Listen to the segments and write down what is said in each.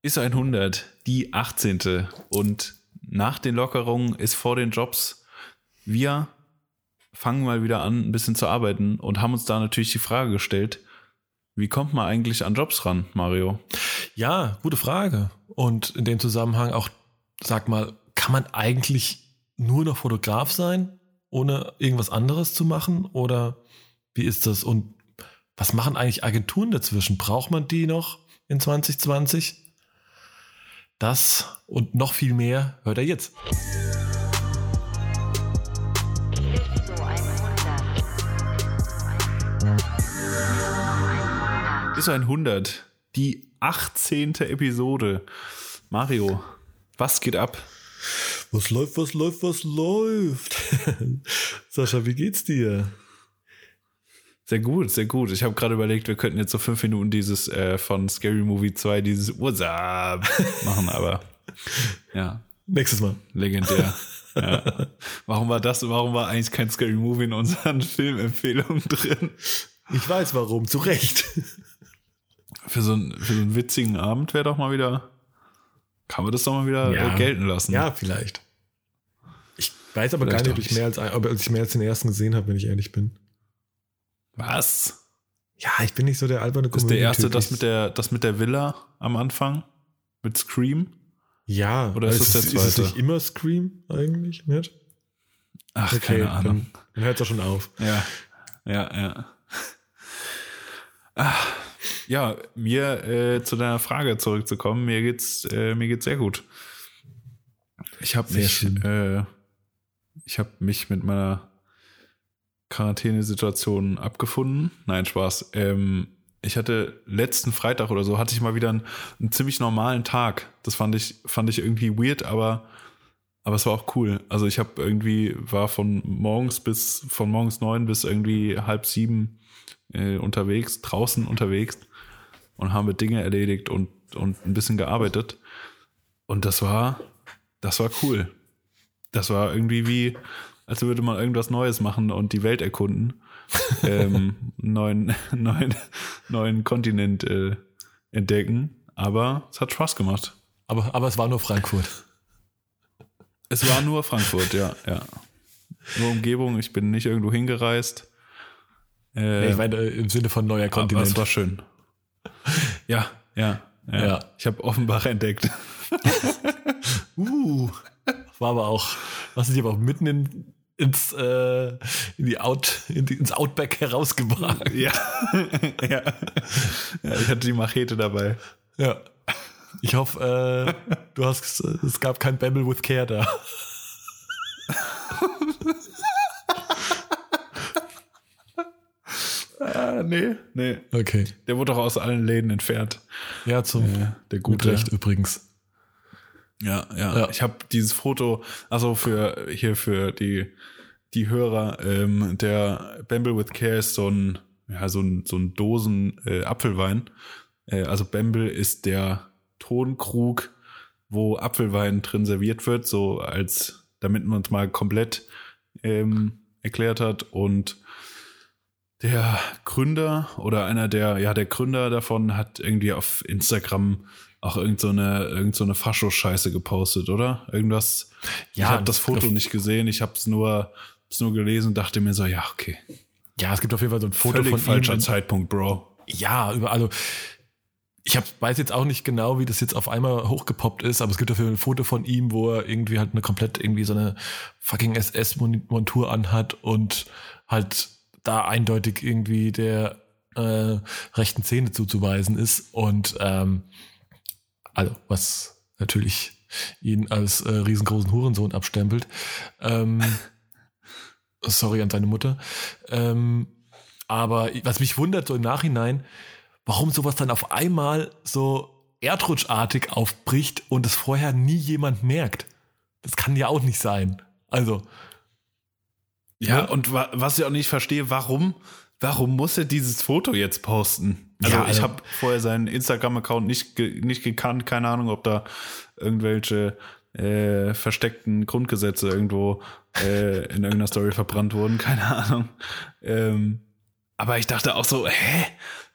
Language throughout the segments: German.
Ist 100, die 18. Und nach den Lockerungen ist vor den Jobs. Wir fangen mal wieder an, ein bisschen zu arbeiten und haben uns da natürlich die Frage gestellt, wie kommt man eigentlich an Jobs ran, Mario? Ja, gute Frage. Und in dem Zusammenhang auch, sag mal, kann man eigentlich nur noch Fotograf sein, ohne irgendwas anderes zu machen? Oder wie ist das? Und was machen eigentlich Agenturen dazwischen? Braucht man die noch in 2020? Das und noch viel mehr hört er jetzt. Ist 100, die 18. Episode. Mario, was geht ab? Was läuft, was läuft, was läuft? Sascha, wie geht's dir? Sehr gut, sehr gut. Ich habe gerade überlegt, wir könnten jetzt so fünf Minuten dieses äh, von Scary Movie 2, dieses What's up machen, aber ja. Nächstes Mal. Legendär. ja. Warum war das, warum war eigentlich kein Scary Movie in unseren Filmempfehlungen drin? Ich weiß warum, zu Recht. Für so, einen, für so einen witzigen Abend wäre doch mal wieder, kann man das doch mal wieder Ja. äh, gelten lassen. Ja, vielleicht. Ich weiß aber Vielleicht gar nicht, ob ich, mehr als, ob ich mehr als den ersten gesehen habe, wenn ich ehrlich bin. Was? Ja, ich bin nicht so der alberne Das ist der erste, das mit der, das mit der Villa am Anfang? Mit Scream? Ja, Oder ist aber das der Ist es zweite? nicht immer Scream eigentlich? Nicht? Ach, keine Ahnung. Dann, dann hört es schon auf. Ja, ja, ja. Ah, ja, mir äh, zu deiner Frage zurückzukommen, mir geht's, äh, mir geht's sehr gut. Ich habe mich, äh, ich habe mich mit meiner Quarantänesituation abgefunden. Nein, Spaß. Ähm, ich hatte letzten Freitag oder so hatte ich mal wieder einen, einen ziemlich normalen Tag. Das fand ich, fand ich irgendwie weird, aber aber es war auch cool. Also ich habe irgendwie war von morgens bis von morgens neun bis irgendwie halb sieben äh, unterwegs, draußen unterwegs und haben Dinge erledigt und und ein bisschen gearbeitet. Und das war das war cool. Das war irgendwie wie als würde man irgendwas Neues machen und die Welt erkunden. ähm, einen neuen neuen neuen Kontinent äh, entdecken. Aber es hat Spaß gemacht. Aber, aber es war nur Frankfurt. Es war nur Frankfurt, ja, ja. Nur Umgebung, ich bin nicht irgendwo hingereist. Äh, Nee, ich meine äh, im Sinne von neuer aber es Kontinent. war schön. Ja, ja, ja. Ja. Ich habe Offenbach entdeckt. Uh, war aber auch, was ich aber auch mitten in, ins, äh, in die Out, in die, ins Outback herausgebracht. ja. ja. ja. Ich hatte die Machete dabei. Ja. Ich hoffe, äh, du hast, es gab kein Babble with Care da. Ah, nee. Nee. Okay. Der wurde doch aus allen Läden entfernt. Ja, zum Ja, der gut gute. recht übrigens. Ja, ja. Ja. Ich habe dieses Foto, also für hier für die die Hörer, ähm, der Bamble with Care ist so ein ja so ein so ein Dosen äh, Apfelwein. Äh, also Bamble ist der Tonkrug, wo Apfelwein drin serviert wird, so als damit man es mal komplett ähm, erklärt hat und der Gründer oder einer der, ja, der Gründer davon hat irgendwie auf Instagram auch irgend so eine, irgend so eine Fascho-Scheiße gepostet, oder? Irgendwas. ich Ja, habe das Foto das- nicht gesehen, ich habe es nur, hab's nur gelesen und dachte mir so, ja, okay. Ja, es gibt auf jeden Fall so ein Foto Völlig von falscher ihm. Zeitpunkt, Bro. Ja, über, also ich hab, weiß jetzt auch nicht genau, wie das jetzt auf einmal hochgepoppt ist, aber es gibt dafür ein Foto von ihm, wo er irgendwie halt eine komplett irgendwie so eine fucking SS-Montur anhat und halt da eindeutig irgendwie der äh, rechten Szene zuzuweisen ist und ähm, also was natürlich ihn als äh, riesengroßen Hurensohn abstempelt. Ähm, sorry an seine Mutter. Ähm, aber was mich wundert so im Nachhinein, warum sowas dann auf einmal so erdrutschartig aufbricht und es vorher nie jemand merkt. Das kann ja auch nicht sein. Also, Ja, Ja. und wa was ich auch nicht verstehe, warum, warum muss er dieses Foto jetzt posten? Also, Ja, ich also- habe vorher seinen Instagram-Account nicht, ge nicht gekannt, keine Ahnung, ob da irgendwelche äh, versteckten Grundgesetze irgendwo äh, in irgendeiner Story verbrannt wurden, keine Ahnung. Ähm, aber ich dachte auch so, hä?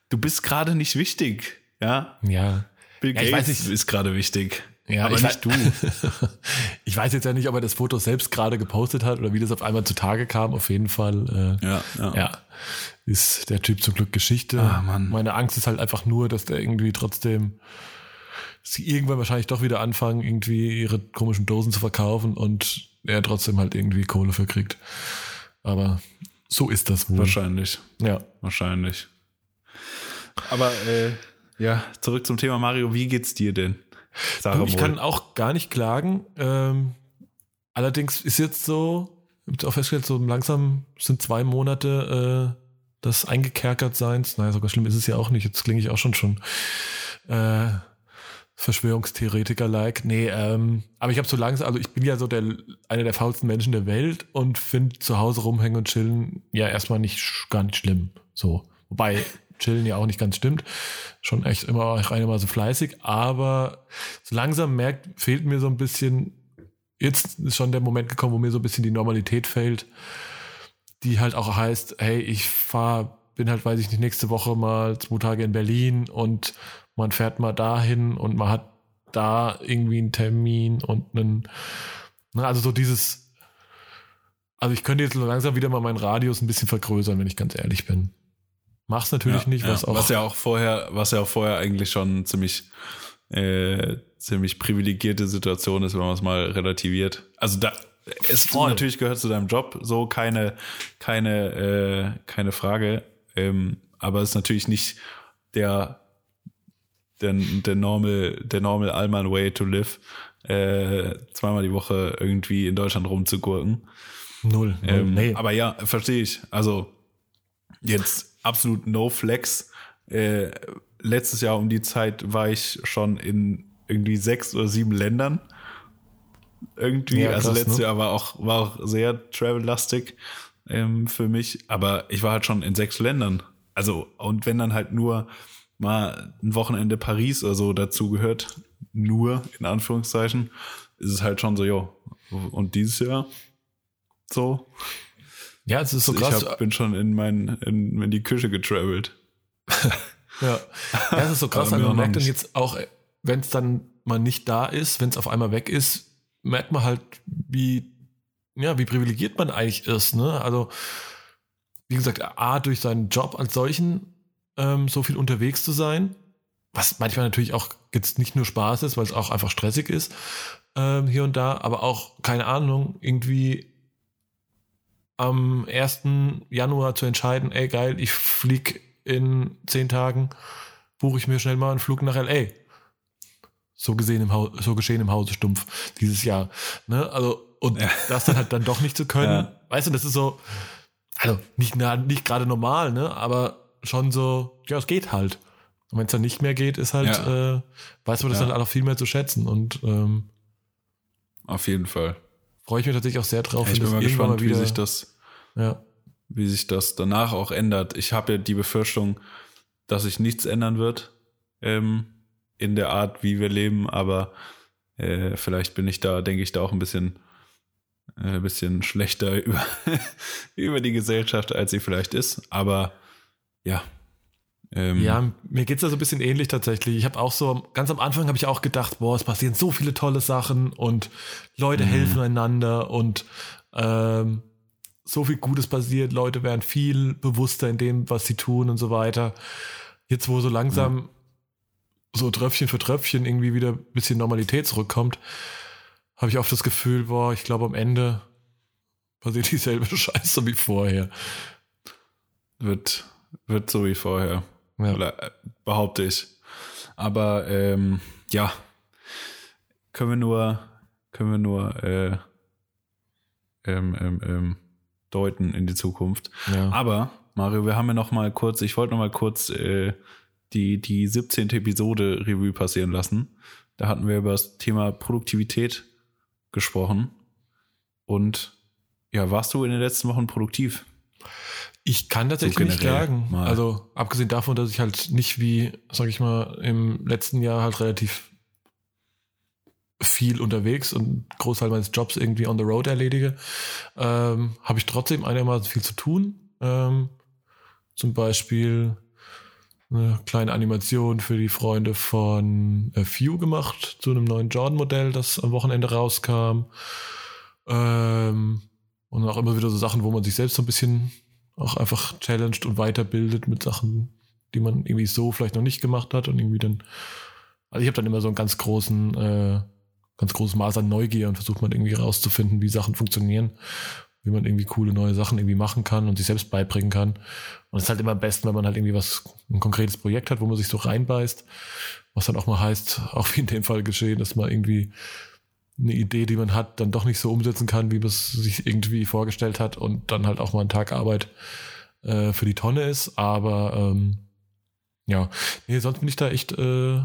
Du bist gerade nicht wichtig, ja? ja. Bill Ja, ich Gates weiß nicht. ist gerade wichtig. Ja, aber ich nicht du. ich weiß jetzt ja nicht, ob er das Foto selbst gerade gepostet hat oder wie das auf einmal zutage kam. Auf jeden Fall, äh, Ja, ja. ja, ist der Typ zum Glück Geschichte. Ah, Mann. Meine Angst ist halt einfach nur, dass der irgendwie trotzdem sie irgendwann wahrscheinlich doch wieder anfangen, irgendwie ihre komischen Dosen zu verkaufen und er trotzdem halt irgendwie Kohle für kriegt. Aber so ist das wohl. Wahrscheinlich. Ja. Wahrscheinlich. Aber äh, ja, zurück zum Thema Mario. Wie geht's dir denn? Du, ich kann auch gar nicht klagen. Ähm, allerdings ist jetzt so, ich auch festgestellt, so langsam sind zwei Monate äh, des Eingekerkertseins. Naja, sogar schlimm ist es ja auch nicht. Jetzt klinge ich auch schon schon äh, Verschwörungstheoretiker-like. Nee, ähm, aber ich habe so langsam, also ich bin ja so der einer der faulsten Menschen der Welt und finde zu Hause rumhängen und chillen ja erstmal nicht gar nicht schlimm. So. Wobei chillen ja auch nicht ganz stimmt. Schon echt immer auch einigermaßen fleißig, aber so langsam merkt, fehlt mir so ein bisschen, jetzt ist schon der Moment gekommen, wo mir so ein bisschen die Normalität fehlt, die halt auch heißt, hey, ich fahr, bin halt, weiß ich nicht, nächste Woche mal zwei Tage in Berlin und man fährt mal dahin und man hat da irgendwie einen Termin und einen, ne, also so dieses, also ich könnte jetzt so langsam wieder mal meinen Radius ein bisschen vergrößern, wenn ich ganz ehrlich bin. Mach's natürlich ja, nicht, was ja. auch. was ja auch vorher, was ja auch vorher eigentlich schon ziemlich äh, ziemlich privilegierte Situation ist, wenn man es mal relativiert. Also da es Voll. natürlich gehört zu deinem Job, so keine keine äh, keine Frage. Ähm, aber es ist natürlich nicht der der, der normal der normal Allman way to live, äh, zweimal die Woche irgendwie in Deutschland rumzugurken. null. null. Ähm, nee. Aber ja, verstehe ich. Also jetzt absolut no flex. Äh, letztes Jahr um die Zeit war ich schon in irgendwie sechs oder sieben Ländern. Irgendwie. Ja, also krass, letztes ne? Jahr war auch, war auch sehr travel-lastig ähm, für mich. Aber ich war halt schon in sechs Ländern. Also, und wenn dann halt nur mal ein Wochenende Paris oder so dazu gehört, nur in Anführungszeichen, ist es halt schon so, jo. Und dieses Jahr so, ja, es ist so krass. ich hab, bin schon in, mein, in, in die Küche getravelt. Ja, ja es ist so krass, also man merkt dann jetzt auch, wenn es dann mal nicht da ist, wenn es auf einmal weg ist, merkt man halt, wie, ja, wie privilegiert man eigentlich ist. Ne? Also, wie gesagt, A, durch seinen Job als solchen ähm, so viel unterwegs zu sein, was manchmal natürlich auch jetzt nicht nur Spaß ist, weil es auch einfach stressig ist, ähm, hier und da, aber auch, keine Ahnung, irgendwie am 1. Januar zu entscheiden, ey geil, ich flieg in zehn Tagen, buche ich mir schnell mal einen Flug nach LA. So gesehen im Haus, so geschehen im Hause Stumpf dieses Jahr. Ne? Also, und Ja. das dann halt dann doch nicht zu können. Ja. Weißt du, das ist so, also nicht, nicht gerade normal, ne? Aber schon so, ja, es geht halt. Und wenn es dann nicht mehr geht, ist halt, äh, weiß man das Ja. dann auch viel mehr zu schätzen. Und ähm, Auf jeden Fall. Freue ich mich tatsächlich auch sehr drauf, ich bin mal gespannt, wie sich das, ja. wie sich das danach auch ändert. Ich habe ja die Befürchtung, dass sich nichts ändern wird ähm, in der Art, wie wir leben, aber äh, vielleicht bin ich da, denke ich da auch ein bisschen, äh, ein bisschen schlechter über, über die Gesellschaft, als sie vielleicht ist. Aber ja. Ähm, Ja, mir geht's da so ein bisschen ähnlich tatsächlich. Ich habe auch so, ganz am Anfang habe ich auch gedacht, boah, es passieren so viele tolle Sachen und Leute Mhm. helfen einander und ähm, so viel Gutes passiert, Leute werden viel bewusster in dem, was sie tun und so weiter. Jetzt, wo so langsam so Tröpfchen für Tröpfchen irgendwie wieder ein bisschen Normalität zurückkommt, habe ich oft das Gefühl, boah, ich glaube am Ende passiert dieselbe Scheiße wie vorher. wird, wird so wie vorher. Ja. Oder äh, behaupte ich. Aber ähm, ja, können wir nur, können wir nur äh, ähm, ähm, ähm, deuten in die Zukunft. Ja. Aber Mario, wir haben ja noch mal kurz, ich wollte noch mal kurz äh, die die 17. Episode Revue passieren lassen. Da hatten wir über das Thema Produktivität gesprochen. Und ja, warst du in den letzten Wochen produktiv? Ich kann tatsächlich So nicht klagen. mal. Also abgesehen davon, dass ich halt nicht wie, sag ich mal, im letzten Jahr halt relativ viel unterwegs und Großteil meines Jobs irgendwie on the road erledige, ähm, habe ich trotzdem einigermaßen viel zu tun. Ähm, zum Beispiel eine kleine Animation für die Freunde von äh, Few gemacht zu einem neuen Jordan-Modell, das am Wochenende rauskam. Ähm, und auch immer wieder so Sachen, wo man sich selbst so ein bisschen auch einfach challenged und weiterbildet mit Sachen, die man irgendwie so vielleicht noch nicht gemacht hat und irgendwie dann. Also ich habe dann immer so einen ganz großen, äh, ganz großes Maß an Neugier und versucht man irgendwie rauszufinden, wie Sachen funktionieren, wie man irgendwie coole neue Sachen irgendwie machen kann und sich selbst beibringen kann. Und es ist halt immer am besten, wenn man halt irgendwie was, ein konkretes Projekt hat, wo man sich so reinbeißt, was dann auch mal heißt, auch wie in dem Fall geschehen, dass man irgendwie eine Idee, die man hat, dann doch nicht so umsetzen kann, wie man es sich irgendwie vorgestellt hat und dann halt auch mal ein Tag Arbeit äh, für die Tonne ist. Aber ähm, ja, nee, sonst bin ich da echt, äh,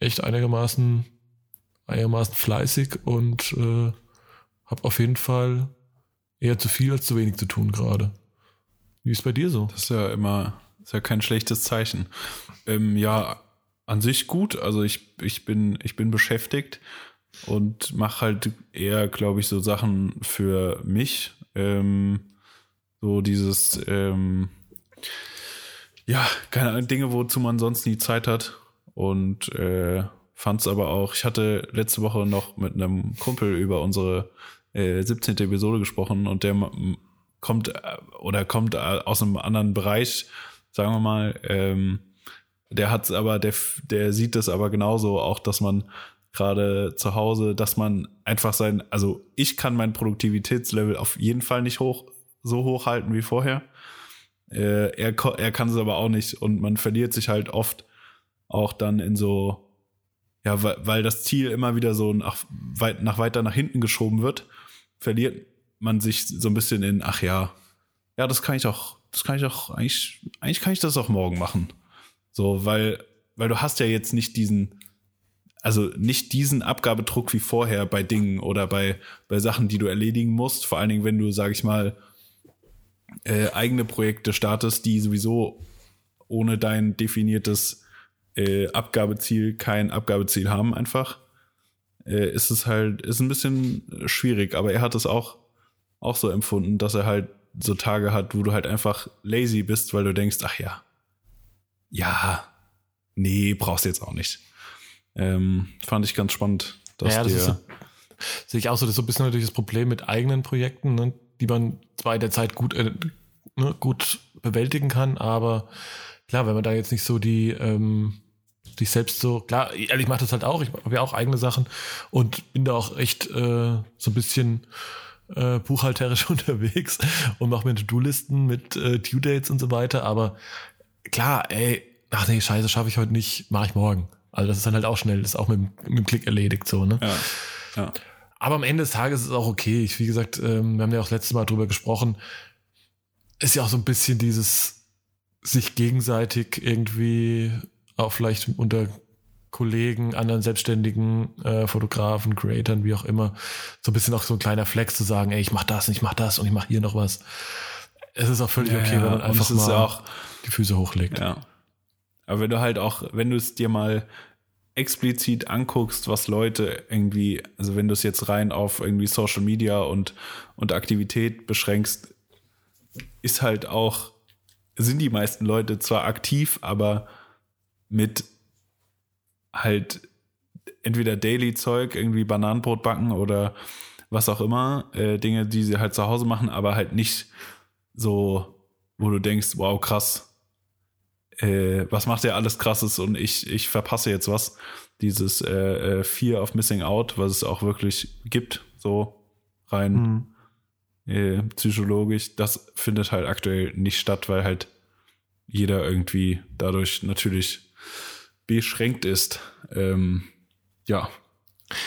echt einigermaßen, einigermaßen fleißig und äh, habe auf jeden Fall eher zu viel als zu wenig zu tun gerade. Wie ist bei dir so? Das ist ja immer, ist ja kein schlechtes Zeichen. Ähm, ja, an sich gut. Also ich, ich bin, ich bin beschäftigt und mache halt eher, glaube ich, so Sachen für mich. Ähm, so dieses, ähm, ja, keine Ahnung, Dinge, wozu man sonst nie Zeit hat. Und äh, fand es aber auch, ich hatte letzte Woche noch mit einem Kumpel über unsere äh, 17. Episode gesprochen und der kommt äh, oder kommt äh, aus einem anderen Bereich, sagen wir mal. Ähm, der hat's aber, der, der sieht das aber genauso, auch dass man gerade zu Hause, dass man einfach sein, also ich kann mein Produktivitätslevel auf jeden Fall nicht hoch, so hoch halten wie vorher. Äh, er, er kann es aber auch nicht und man verliert sich halt oft auch dann in so, ja, weil, weil das Ziel immer wieder so nach, weit, nach weiter nach hinten geschoben wird, verliert man sich so ein bisschen in, ach ja, ja, das kann ich auch, das kann ich auch, eigentlich, eigentlich kann ich das auch morgen machen. So, weil, weil du hast ja jetzt nicht diesen, also nicht diesen Abgabedruck wie vorher bei Dingen oder bei, bei Sachen, die du erledigen musst. Vor allen Dingen, wenn du, sag ich mal, äh, eigene Projekte startest, die sowieso ohne dein definiertes äh, Abgabeziel kein Abgabeziel haben, einfach, äh, ist es halt, ist ein bisschen schwierig. Aber er hat es auch, auch so empfunden, dass er halt so Tage hat, wo du halt einfach lazy bist, weil du denkst, ach ja, ja, nee, brauchst du jetzt auch nicht. Ähm, fand ich ganz spannend. Dass ja, das ist, sehe ich auch so, das ist so ein bisschen natürlich das Problem mit eigenen Projekten, ne, die man zwar in der Zeit gut, äh, ne, gut bewältigen kann, aber klar, wenn man da jetzt nicht so die, ähm, sich selbst so, klar, ehrlich mache das halt auch, ich habe ja auch eigene Sachen und bin da auch echt äh, so ein bisschen äh, buchhalterisch unterwegs und mache mir To-Do-Listen mit äh, Due-Dates und so weiter, aber klar, ey, ach nee, scheiße, schaffe ich heute nicht, mache ich morgen. Also das ist dann halt auch schnell, das ist auch mit, mit dem Klick erledigt so, ne? Ja. ja. Aber am Ende des Tages ist es auch okay. Ich, wie gesagt, ähm, wir haben ja auch das letzte Mal drüber gesprochen. Ist ja auch so ein bisschen dieses sich gegenseitig irgendwie auch vielleicht unter Kollegen, anderen selbstständigen äh, Fotografen, Creatoren, wie auch immer, so ein bisschen auch so ein kleiner Flex zu sagen, ey, ich mach das und ich mach das und ich mach hier noch was. Es ist auch völlig ja, okay, wenn man einfach mal auch, die Füße hochlegt. Ja. Aber wenn du halt auch, wenn du es dir mal explizit anguckst, was Leute irgendwie, also wenn du es jetzt rein auf irgendwie Social Media und, und Aktivität beschränkst, ist halt auch, sind die meisten Leute zwar aktiv, aber mit halt entweder Daily-Zeug, irgendwie Bananenbrot backen oder was auch immer, äh, Dinge, die sie halt zu Hause machen, aber halt nicht so, wo du denkst, wow, krass, äh, was macht er alles krasses und ich, ich verpasse jetzt was. Dieses äh, äh, Fear of Missing Out, was es auch wirklich gibt, so rein mhm. äh, psychologisch, das findet halt aktuell nicht statt, weil halt jeder irgendwie dadurch natürlich beschränkt ist. Ähm, ja.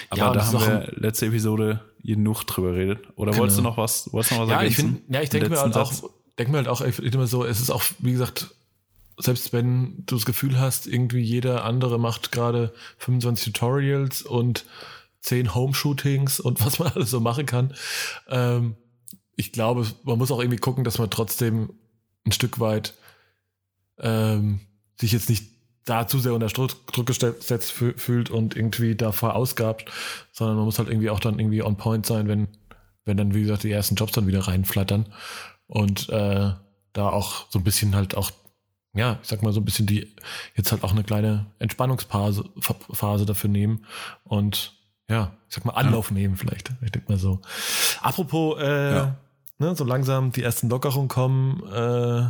Aber ja, da haben wir letzte Episode genug drüber redet. Oder genau. wolltest du noch was, wolltest du noch was ja, ergänzen? Ich find, ja, ich denke mir halt auch, denke mir halt auch immer so, es ist auch, wie gesagt, selbst wenn du das Gefühl hast, irgendwie jeder andere macht gerade 25 Tutorials und 10 Home-Shootings und was man alles so machen kann. Ähm, ich glaube, man muss auch irgendwie gucken, dass man trotzdem ein Stück weit ähm, sich jetzt nicht da zu sehr unter Druck gesetzt fühlt und irgendwie da verausgabt, sondern man muss halt irgendwie auch dann irgendwie on point sein, wenn, wenn dann, wie gesagt, die ersten Jobs dann wieder reinflattern und äh, da auch so ein bisschen halt auch ja, ich sag mal so ein bisschen die jetzt halt auch eine kleine Entspannungsphase Phase dafür nehmen und ja, ich sag mal Anlauf ja. nehmen vielleicht. Ich denke mal so. Apropos, äh, ja. ne, so langsam die ersten Lockerungen kommen, äh,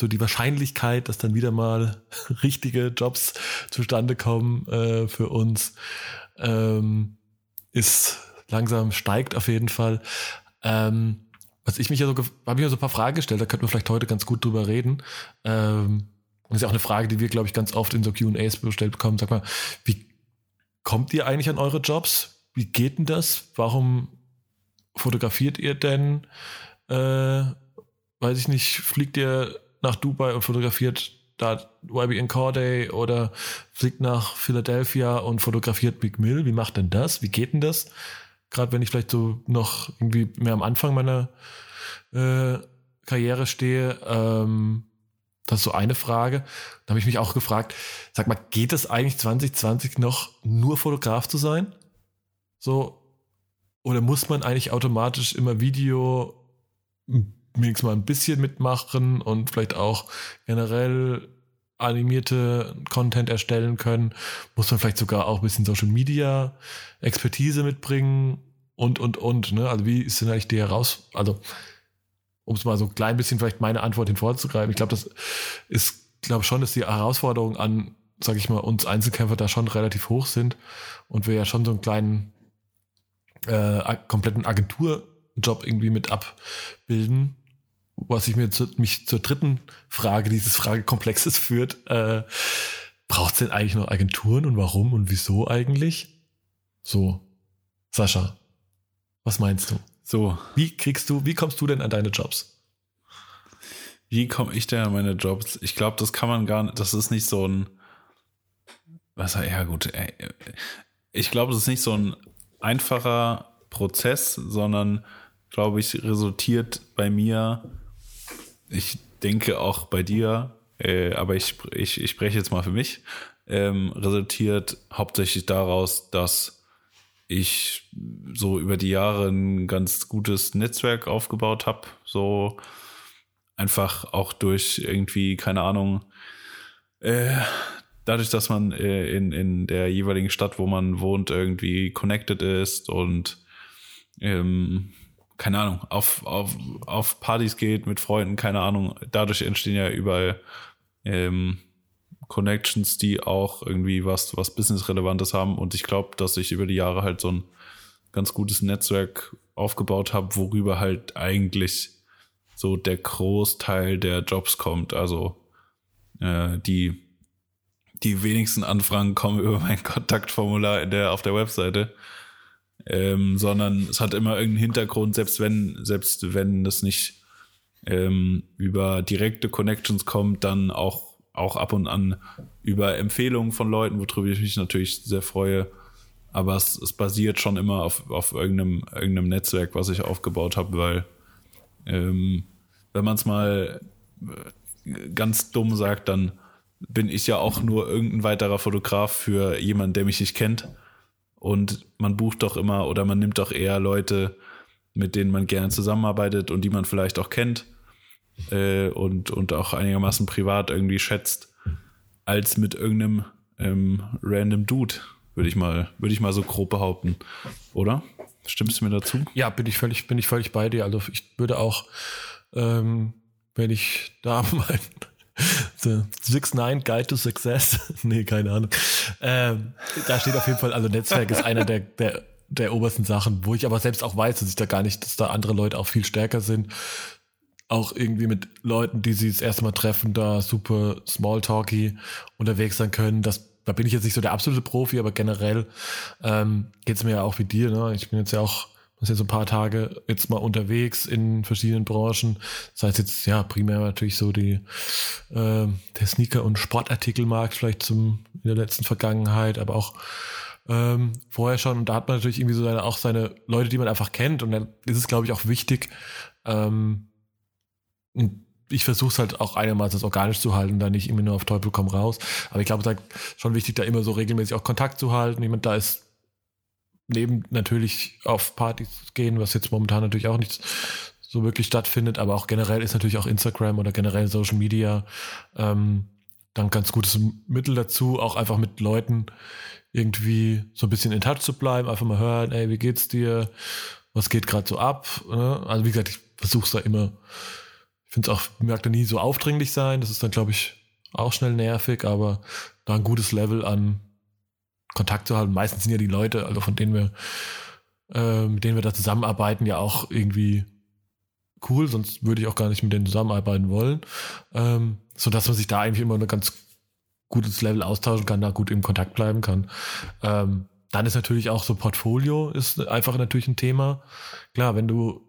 so die Wahrscheinlichkeit, dass dann wieder mal richtige Jobs zustande kommen äh, für uns, ähm, ist langsam steigt auf jeden Fall. Ähm, was ich mich ja so, habe ich ja so ein paar Fragen gestellt, da könnten wir vielleicht heute ganz gut drüber reden. Ähm, das ist ja auch eine Frage, die wir, glaube ich, ganz oft in so QAs bestellt bekommen. Sag mal, wie kommt ihr eigentlich an eure Jobs? Wie geht denn das? Warum fotografiert ihr denn? Äh, weiß ich nicht, fliegt ihr nach Dubai und fotografiert da YBN Corday oder fliegt nach Philadelphia und fotografiert Big Mill? Wie macht denn das? Wie geht denn das? Gerade wenn ich vielleicht so noch irgendwie mehr am Anfang meiner äh, Karriere stehe, ähm, das ist so eine Frage. Da habe ich mich auch gefragt, sag mal, geht es eigentlich 2020 noch nur Fotograf zu sein? So, oder muss man eigentlich automatisch immer Video wenigstens mal ein bisschen mitmachen und vielleicht auch generell animierte Content erstellen können, muss man vielleicht sogar auch ein bisschen Social Media Expertise mitbringen und, und, und, ne? Also wie ist denn eigentlich die heraus, also, um es mal so ein klein bisschen vielleicht meine Antwort hinvorzugreifen, ich glaube, das ist, glaube schon, dass die Herausforderungen an, sag ich mal, uns Einzelkämpfer da schon relativ hoch sind und wir ja schon so einen kleinen, äh, kompletten Agenturjob irgendwie mit abbilden was ich mir zu, mich zur dritten Frage dieses Fragekomplexes führt. Äh, Braucht es denn eigentlich noch Agenturen und warum und wieso eigentlich? So, Sascha, was meinst du? So. Wie kriegst du, wie kommst du denn an deine Jobs? Wie komme ich denn an meine Jobs? Ich glaube, das kann man gar nicht, das ist nicht so ein, was, ja gut, ich glaube, das ist nicht so ein einfacher Prozess, sondern, glaube ich, resultiert bei mir ich denke auch bei dir, äh, aber ich, ich, ich spreche jetzt mal für mich, ähm, resultiert hauptsächlich daraus, dass ich so über die Jahre ein ganz gutes Netzwerk aufgebaut habe. So einfach auch durch irgendwie, keine Ahnung, äh, dadurch, dass man äh, in, in der jeweiligen Stadt, wo man wohnt, irgendwie connected ist und ähm, keine Ahnung, auf, auf, auf Partys geht mit Freunden, keine Ahnung. Dadurch entstehen ja überall ähm, Connections, die auch irgendwie was, was Business-Relevantes haben. Und ich glaube, dass ich über die Jahre halt so ein ganz gutes Netzwerk aufgebaut habe, worüber halt eigentlich so der Großteil der Jobs kommt. Also äh, die, die wenigsten Anfragen kommen über mein Kontaktformular in der, auf der Webseite ähm, sondern es hat immer irgendeinen Hintergrund, selbst wenn, selbst wenn das nicht ähm, über direkte Connections kommt, dann auch, auch ab und an über Empfehlungen von Leuten, worüber ich mich natürlich sehr freue. Aber es, es basiert schon immer auf, auf irgendeinem, irgendeinem Netzwerk, was ich aufgebaut habe, weil ähm, wenn man es mal äh, ganz dumm sagt, dann bin ich ja auch nur irgendein weiterer Fotograf für jemanden, der mich nicht kennt. Und man bucht doch immer oder man nimmt doch eher Leute, mit denen man gerne zusammenarbeitet und die man vielleicht auch kennt äh, und, und auch einigermaßen privat irgendwie schätzt, als mit irgendeinem ähm, random Dude, würde ich mal, würde ich mal so grob behaupten. Oder? Stimmst du mir dazu? Ja, bin ich völlig, bin ich völlig bei dir. Also ich würde auch, ähm, wenn ich da mein The 6-9 Guide to Success. nee, keine Ahnung. Ähm, da steht auf jeden Fall, also Netzwerk ist einer der, der, der obersten Sachen, wo ich aber selbst auch weiß, dass ich da gar nicht, dass da andere Leute auch viel stärker sind. Auch irgendwie mit Leuten, die sie das erste Mal treffen, da super smalltalky unterwegs sein können. Das, da bin ich jetzt nicht so der absolute Profi, aber generell ähm, geht es mir ja auch wie dir. Ne? Ich bin jetzt ja auch ist so ein paar Tage jetzt mal unterwegs in verschiedenen Branchen. Das heißt jetzt ja primär natürlich so die äh, der Sneaker- und Sportartikelmarkt vielleicht zum in der letzten Vergangenheit, aber auch ähm, vorher schon. Und da hat man natürlich irgendwie so seine, auch seine Leute, die man einfach kennt. Und dann ist es, glaube ich, auch wichtig. Ähm, ich versuche es halt auch einigermaßen organisch zu halten, da nicht immer nur auf Teufel komm raus. Aber ich glaube, es ist halt schon wichtig, da immer so regelmäßig auch Kontakt zu halten. Ich meine, da ist neben natürlich auf Partys gehen, was jetzt momentan natürlich auch nicht so wirklich stattfindet, aber auch generell ist natürlich auch Instagram oder generell Social Media ähm, dann ganz gutes Mittel dazu, auch einfach mit Leuten irgendwie so ein bisschen in Touch zu bleiben, einfach mal hören, ey, wie geht's dir? Was geht gerade so ab? Ne? Also wie gesagt, ich versuche es da immer, ich finde es auch, merkt da nie so aufdringlich sein. Das ist dann, glaube ich, auch schnell nervig, aber da ein gutes Level an Kontakt zu haben. Meistens sind ja die Leute, also von denen wir, äh, mit denen wir da zusammenarbeiten, ja auch irgendwie cool, sonst würde ich auch gar nicht mit denen zusammenarbeiten wollen. Ähm, so man sich da eigentlich immer ein ganz gutes Level austauschen kann, da gut im Kontakt bleiben kann. Ähm, dann ist natürlich auch so Portfolio ist einfach natürlich ein Thema. Klar, wenn du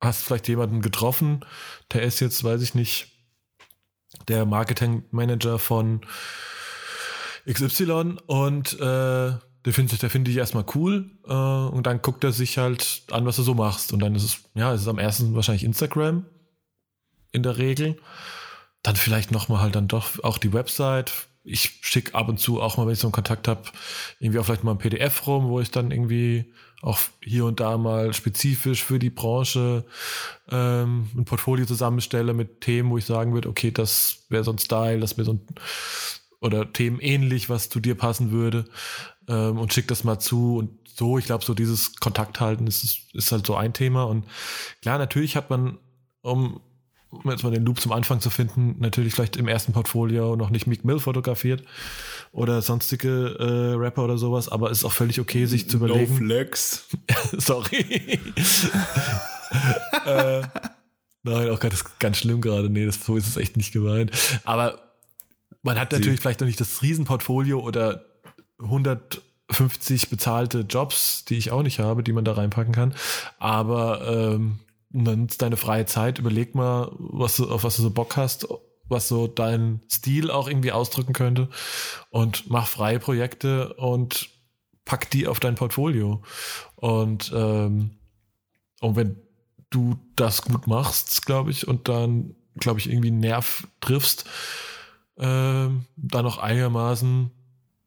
hast vielleicht jemanden getroffen, der ist jetzt, weiß ich nicht, der Marketingmanager von XY und äh, der finde der find ich erstmal cool äh, und dann guckt er sich halt an, was du so machst und dann ist es, ja, es ist am ersten wahrscheinlich Instagram in der Regel. Dann vielleicht nochmal halt dann doch auch die Website. Ich schicke ab und zu auch mal, wenn ich so einen Kontakt habe, irgendwie auch vielleicht mal ein PDF rum, wo ich dann irgendwie auch hier und da mal spezifisch für die Branche ähm, ein Portfolio zusammenstelle mit Themen, wo ich sagen würde, okay, das wäre so ein Style, das wäre so ein oder Themen ähnlich, was zu dir passen würde ähm, und schick das mal zu und so, ich glaube, so dieses Kontakt halten ist, ist halt so ein Thema und klar, natürlich hat man, um um jetzt mal den Loop zum Anfang zu finden, natürlich vielleicht im ersten Portfolio noch nicht Meek Mill fotografiert oder sonstige äh, Rapper oder sowas, aber es ist auch völlig okay, sich zu überlegen. No Flex. Sorry. äh, nein, auch gerade ist ganz schlimm gerade. Nee, das, so ist es echt nicht gemeint. Aber man hat natürlich vielleicht noch nicht das Riesenportfolio oder 150 bezahlte Jobs, die ich auch nicht habe, die man da reinpacken kann. Aber ähm, dann deine freie Zeit, überleg mal, was du, auf was du so Bock hast, was so dein Stil auch irgendwie ausdrücken könnte und mach freie Projekte und pack die auf dein Portfolio. Und, ähm, und wenn du das gut machst, glaube ich, und dann, glaube ich, irgendwie einen Nerv triffst, ähm, dann auch einigermaßen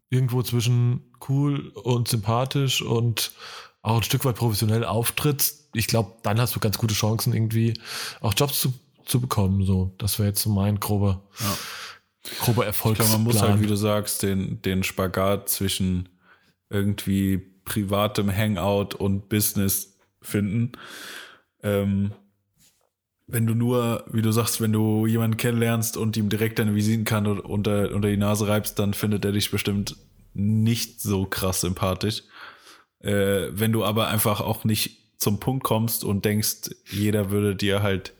irgendwo zwischen cool und sympathisch und auch ein Stück weit professionell auftrittst, ich glaube, dann hast du ganz gute Chancen, irgendwie auch Jobs zu, zu bekommen. So, das wäre jetzt so mein grober, ja. grober Erfolg. man muss halt, wie du sagst, den, den Spagat zwischen irgendwie privatem Hangout und Business finden. Ähm, wenn du nur, wie du sagst, wenn du jemanden kennenlernst und ihm direkt deine Visitenkarte unter, unter die Nase reibst, dann findet er dich bestimmt nicht so krass sympathisch. Äh, wenn du aber einfach auch nicht zum Punkt kommst und denkst, jeder würde dir halt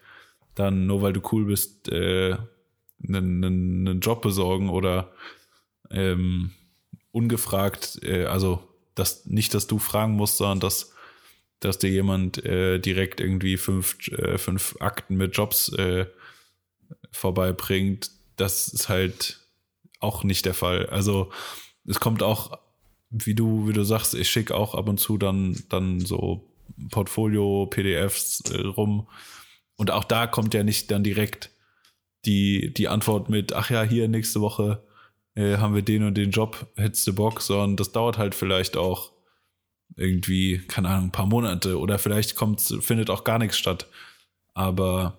dann, nur weil du cool bist, äh, einen, einen, einen Job besorgen oder ähm, ungefragt, äh, also dass nicht, dass du fragen musst, sondern dass, dass dir jemand äh, direkt irgendwie fünf, äh, fünf Akten mit Jobs äh, vorbeibringt, das ist halt auch nicht der Fall. Also es kommt auch wie du, wie du sagst, ich schicke auch ab und zu dann, dann so Portfolio, PDFs äh, rum. Und auch da kommt ja nicht dann direkt die, die Antwort mit, ach ja, hier nächste Woche äh, haben wir den und den Job, hättest du Bock, sondern das dauert halt vielleicht auch irgendwie, keine Ahnung, ein paar Monate oder vielleicht kommt, findet auch gar nichts statt. Aber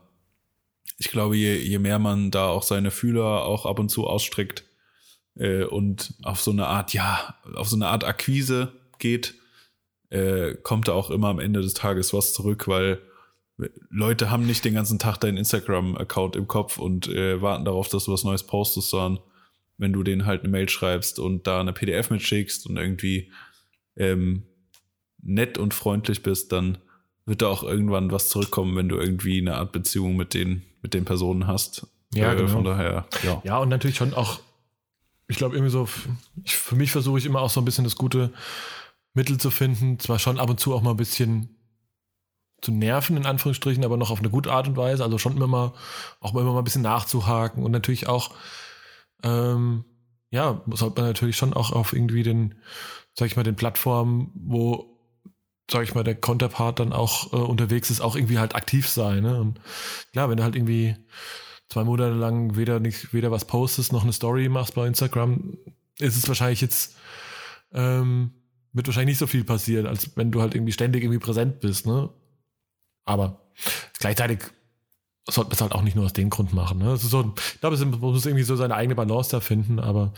ich glaube, je, je mehr man da auch seine Fühler auch ab und zu ausstreckt, äh, und auf so eine Art, ja, auf so eine Art Akquise geht, äh, kommt da auch immer am Ende des Tages was zurück, weil Leute haben nicht den ganzen Tag deinen Instagram-Account im Kopf und äh, warten darauf, dass du was Neues postest, sondern wenn du denen halt eine Mail schreibst und da eine PDF mitschickst und irgendwie ähm, nett und freundlich bist, dann wird da auch irgendwann was zurückkommen, wenn du irgendwie eine Art Beziehung mit den, mit den Personen hast. Ja, äh, genau. Von daher, ja. Ja, und natürlich schon auch ich glaube, irgendwie so, ich, für mich versuche ich immer auch so ein bisschen das gute Mittel zu finden. Zwar schon ab und zu auch mal ein bisschen zu nerven, in Anführungsstrichen, aber noch auf eine gute Art und Weise. Also schon immer mal, auch immer mal ein bisschen nachzuhaken und natürlich auch, ähm, ja, sollte man natürlich schon auch auf irgendwie den, sag ich mal, den Plattformen, wo, sag ich mal, der Counterpart dann auch äh, unterwegs ist, auch irgendwie halt aktiv sein. Ne? Und klar, wenn du halt irgendwie zwei Monate lang weder, nicht, weder was postest noch eine Story machst bei Instagram, ist es wahrscheinlich jetzt, ähm, wird wahrscheinlich nicht so viel passieren, als wenn du halt irgendwie ständig irgendwie präsent bist, ne? Aber gleichzeitig sollte man es halt auch nicht nur aus dem Grund machen. Ne? So, ich glaube, man muss irgendwie so seine eigene Balance da finden, aber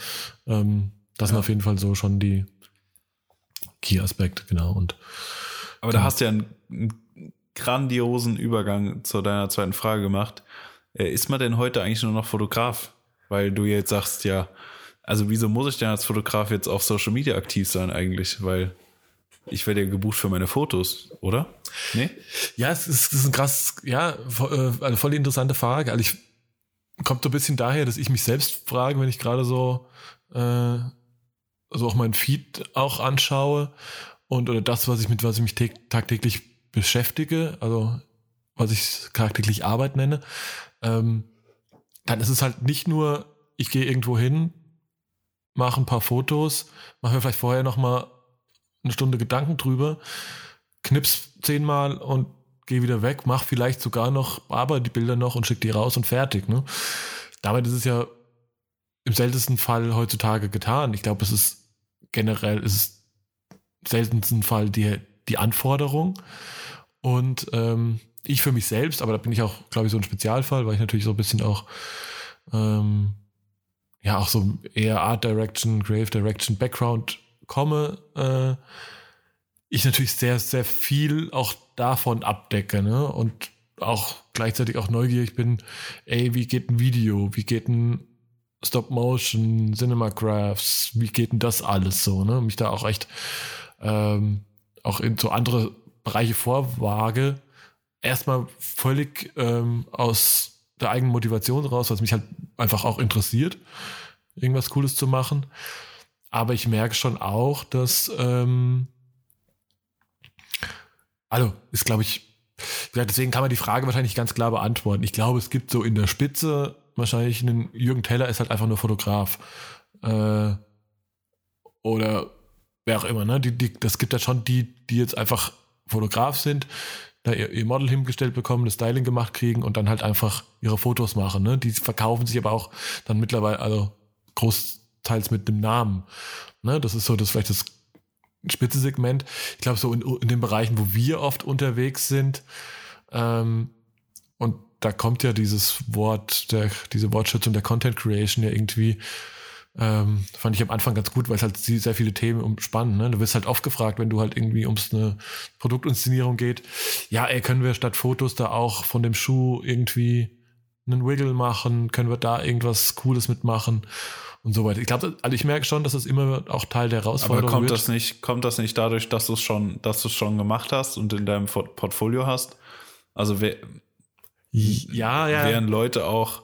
ähm, das ja. sind auf jeden Fall so schon die Key-Aspekte, genau. Und, aber da hast du ja einen, einen grandiosen Übergang zu deiner zweiten Frage gemacht. Äh, ist man denn heute eigentlich nur noch Fotograf? Weil du jetzt sagst, ja, also wieso muss ich denn als Fotograf jetzt auf Social Media aktiv sein eigentlich? Weil ich werde ja gebucht für meine Fotos, oder? Nee? Ja, es ist, es ist ein krass, ja, äh, eine voll interessante Frage. Also ich kommt so ein bisschen daher, dass ich mich selbst frage, wenn ich gerade so, äh, also auch meinen Feed auch anschaue und oder das, was ich mit was ich mich tagtäglich beschäftige, also was ich tagtäglich Arbeit nenne, ähm, dann ist es halt nicht nur, ich gehe irgendwo hin, mache ein paar Fotos, mache mir vielleicht vorher nochmal eine Stunde Gedanken drüber, knips zehnmal und gehe wieder weg, mach vielleicht sogar noch, aber die Bilder noch und schick die raus und fertig. Ne? Damit ist es ja im seltensten Fall heutzutage getan. Ich glaube, es ist generell, es ist im seltensten Fall die, die Anforderung. Und ähm, ich für mich selbst, aber da bin ich auch, glaube ich, so ein Spezialfall, weil ich natürlich so ein bisschen auch ähm, ja auch so eher Art Direction, Grave Direction Background komme, äh, ich natürlich sehr, sehr viel auch davon abdecke, ne? Und auch gleichzeitig auch neugierig bin, ey, wie geht ein Video, wie geht ein Stop Motion, Cinemagraphs, wie geht denn das alles so, ne? Mich da auch echt ähm, auch in so andere Bereiche vorwage. Erstmal völlig ähm, aus der eigenen Motivation raus, was mich halt einfach auch interessiert, irgendwas Cooles zu machen. Aber ich merke schon auch, dass, ähm, also ist, glaube ich, deswegen kann man die Frage wahrscheinlich ganz klar beantworten. Ich glaube, es gibt so in der Spitze wahrscheinlich einen Jürgen Teller ist halt einfach nur Fotograf. Äh, oder wer auch immer, ne? Die, die, das gibt ja schon die, die jetzt einfach Fotograf sind, da ihr, ihr, Model hingestellt bekommen, das Styling gemacht kriegen und dann halt einfach ihre Fotos machen. Ne? Die verkaufen sich aber auch dann mittlerweile, also groß, teils mit dem Namen. Ne? Das ist so das vielleicht das Spitzesegment. Ich glaube, so in, in, den Bereichen, wo wir oft unterwegs sind, ähm, und da kommt ja dieses Wort, der, diese Wortschätzung der Content Creation ja irgendwie, ähm, fand ich am Anfang ganz gut, weil es halt sehr viele Themen umspannen. Ne? Du wirst halt oft gefragt, wenn du halt irgendwie ums eine Produktinszenierung geht, ja, ey, können wir statt Fotos da auch von dem Schuh irgendwie einen Wiggle machen? Können wir da irgendwas Cooles mitmachen? und so weiter. Ich glaube, also ich merke schon, dass es immer auch Teil der Herausforderung Aber kommt wird. das nicht, kommt das nicht dadurch, dass du es schon, dass du es schon gemacht hast und in deinem Portfolio hast? Also wer, ja, ja. wären Leute auch,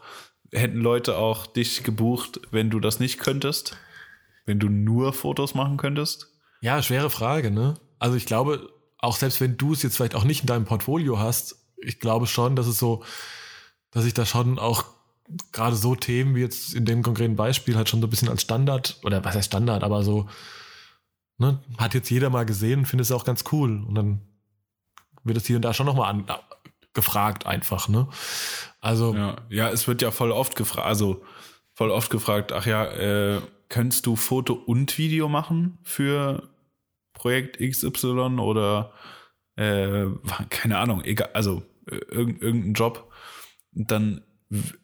hätten Leute auch dich gebucht, wenn du das nicht könntest? Wenn du nur Fotos machen könntest? Ja, schwere Frage, ne? Also ich glaube, auch selbst wenn du es jetzt vielleicht auch nicht in deinem Portfolio hast, ich glaube schon, dass es so, dass ich da schon auch gerade so Themen wie jetzt in dem konkreten Beispiel halt schon so ein bisschen als Standard, oder was heißt Standard, aber so, ne, hat jetzt jeder mal gesehen und findet es auch ganz cool. Und dann wird es hier und da schon nochmal an, gefragt einfach, ne? Also. Ja, ja, es wird ja voll oft gefragt, also voll oft gefragt, ach ja, äh, könntest du Foto und Video machen für Projekt XY oder äh, keine Ahnung, egal, also äh, irgendein Job, dann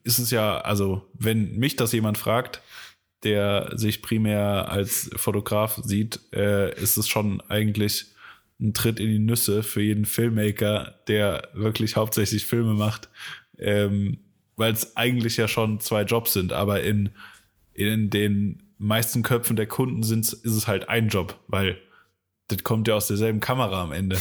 ist es ja, also wenn mich das jemand fragt, der sich primär als Fotograf sieht, äh, ist es schon eigentlich ein Tritt in die Nüsse für jeden Filmmaker, der wirklich hauptsächlich Filme macht, ähm, weil es eigentlich ja schon zwei Jobs sind, aber in, in den meisten Köpfen der Kunden sind, ist es halt ein Job, weil das kommt ja aus derselben Kamera am Ende.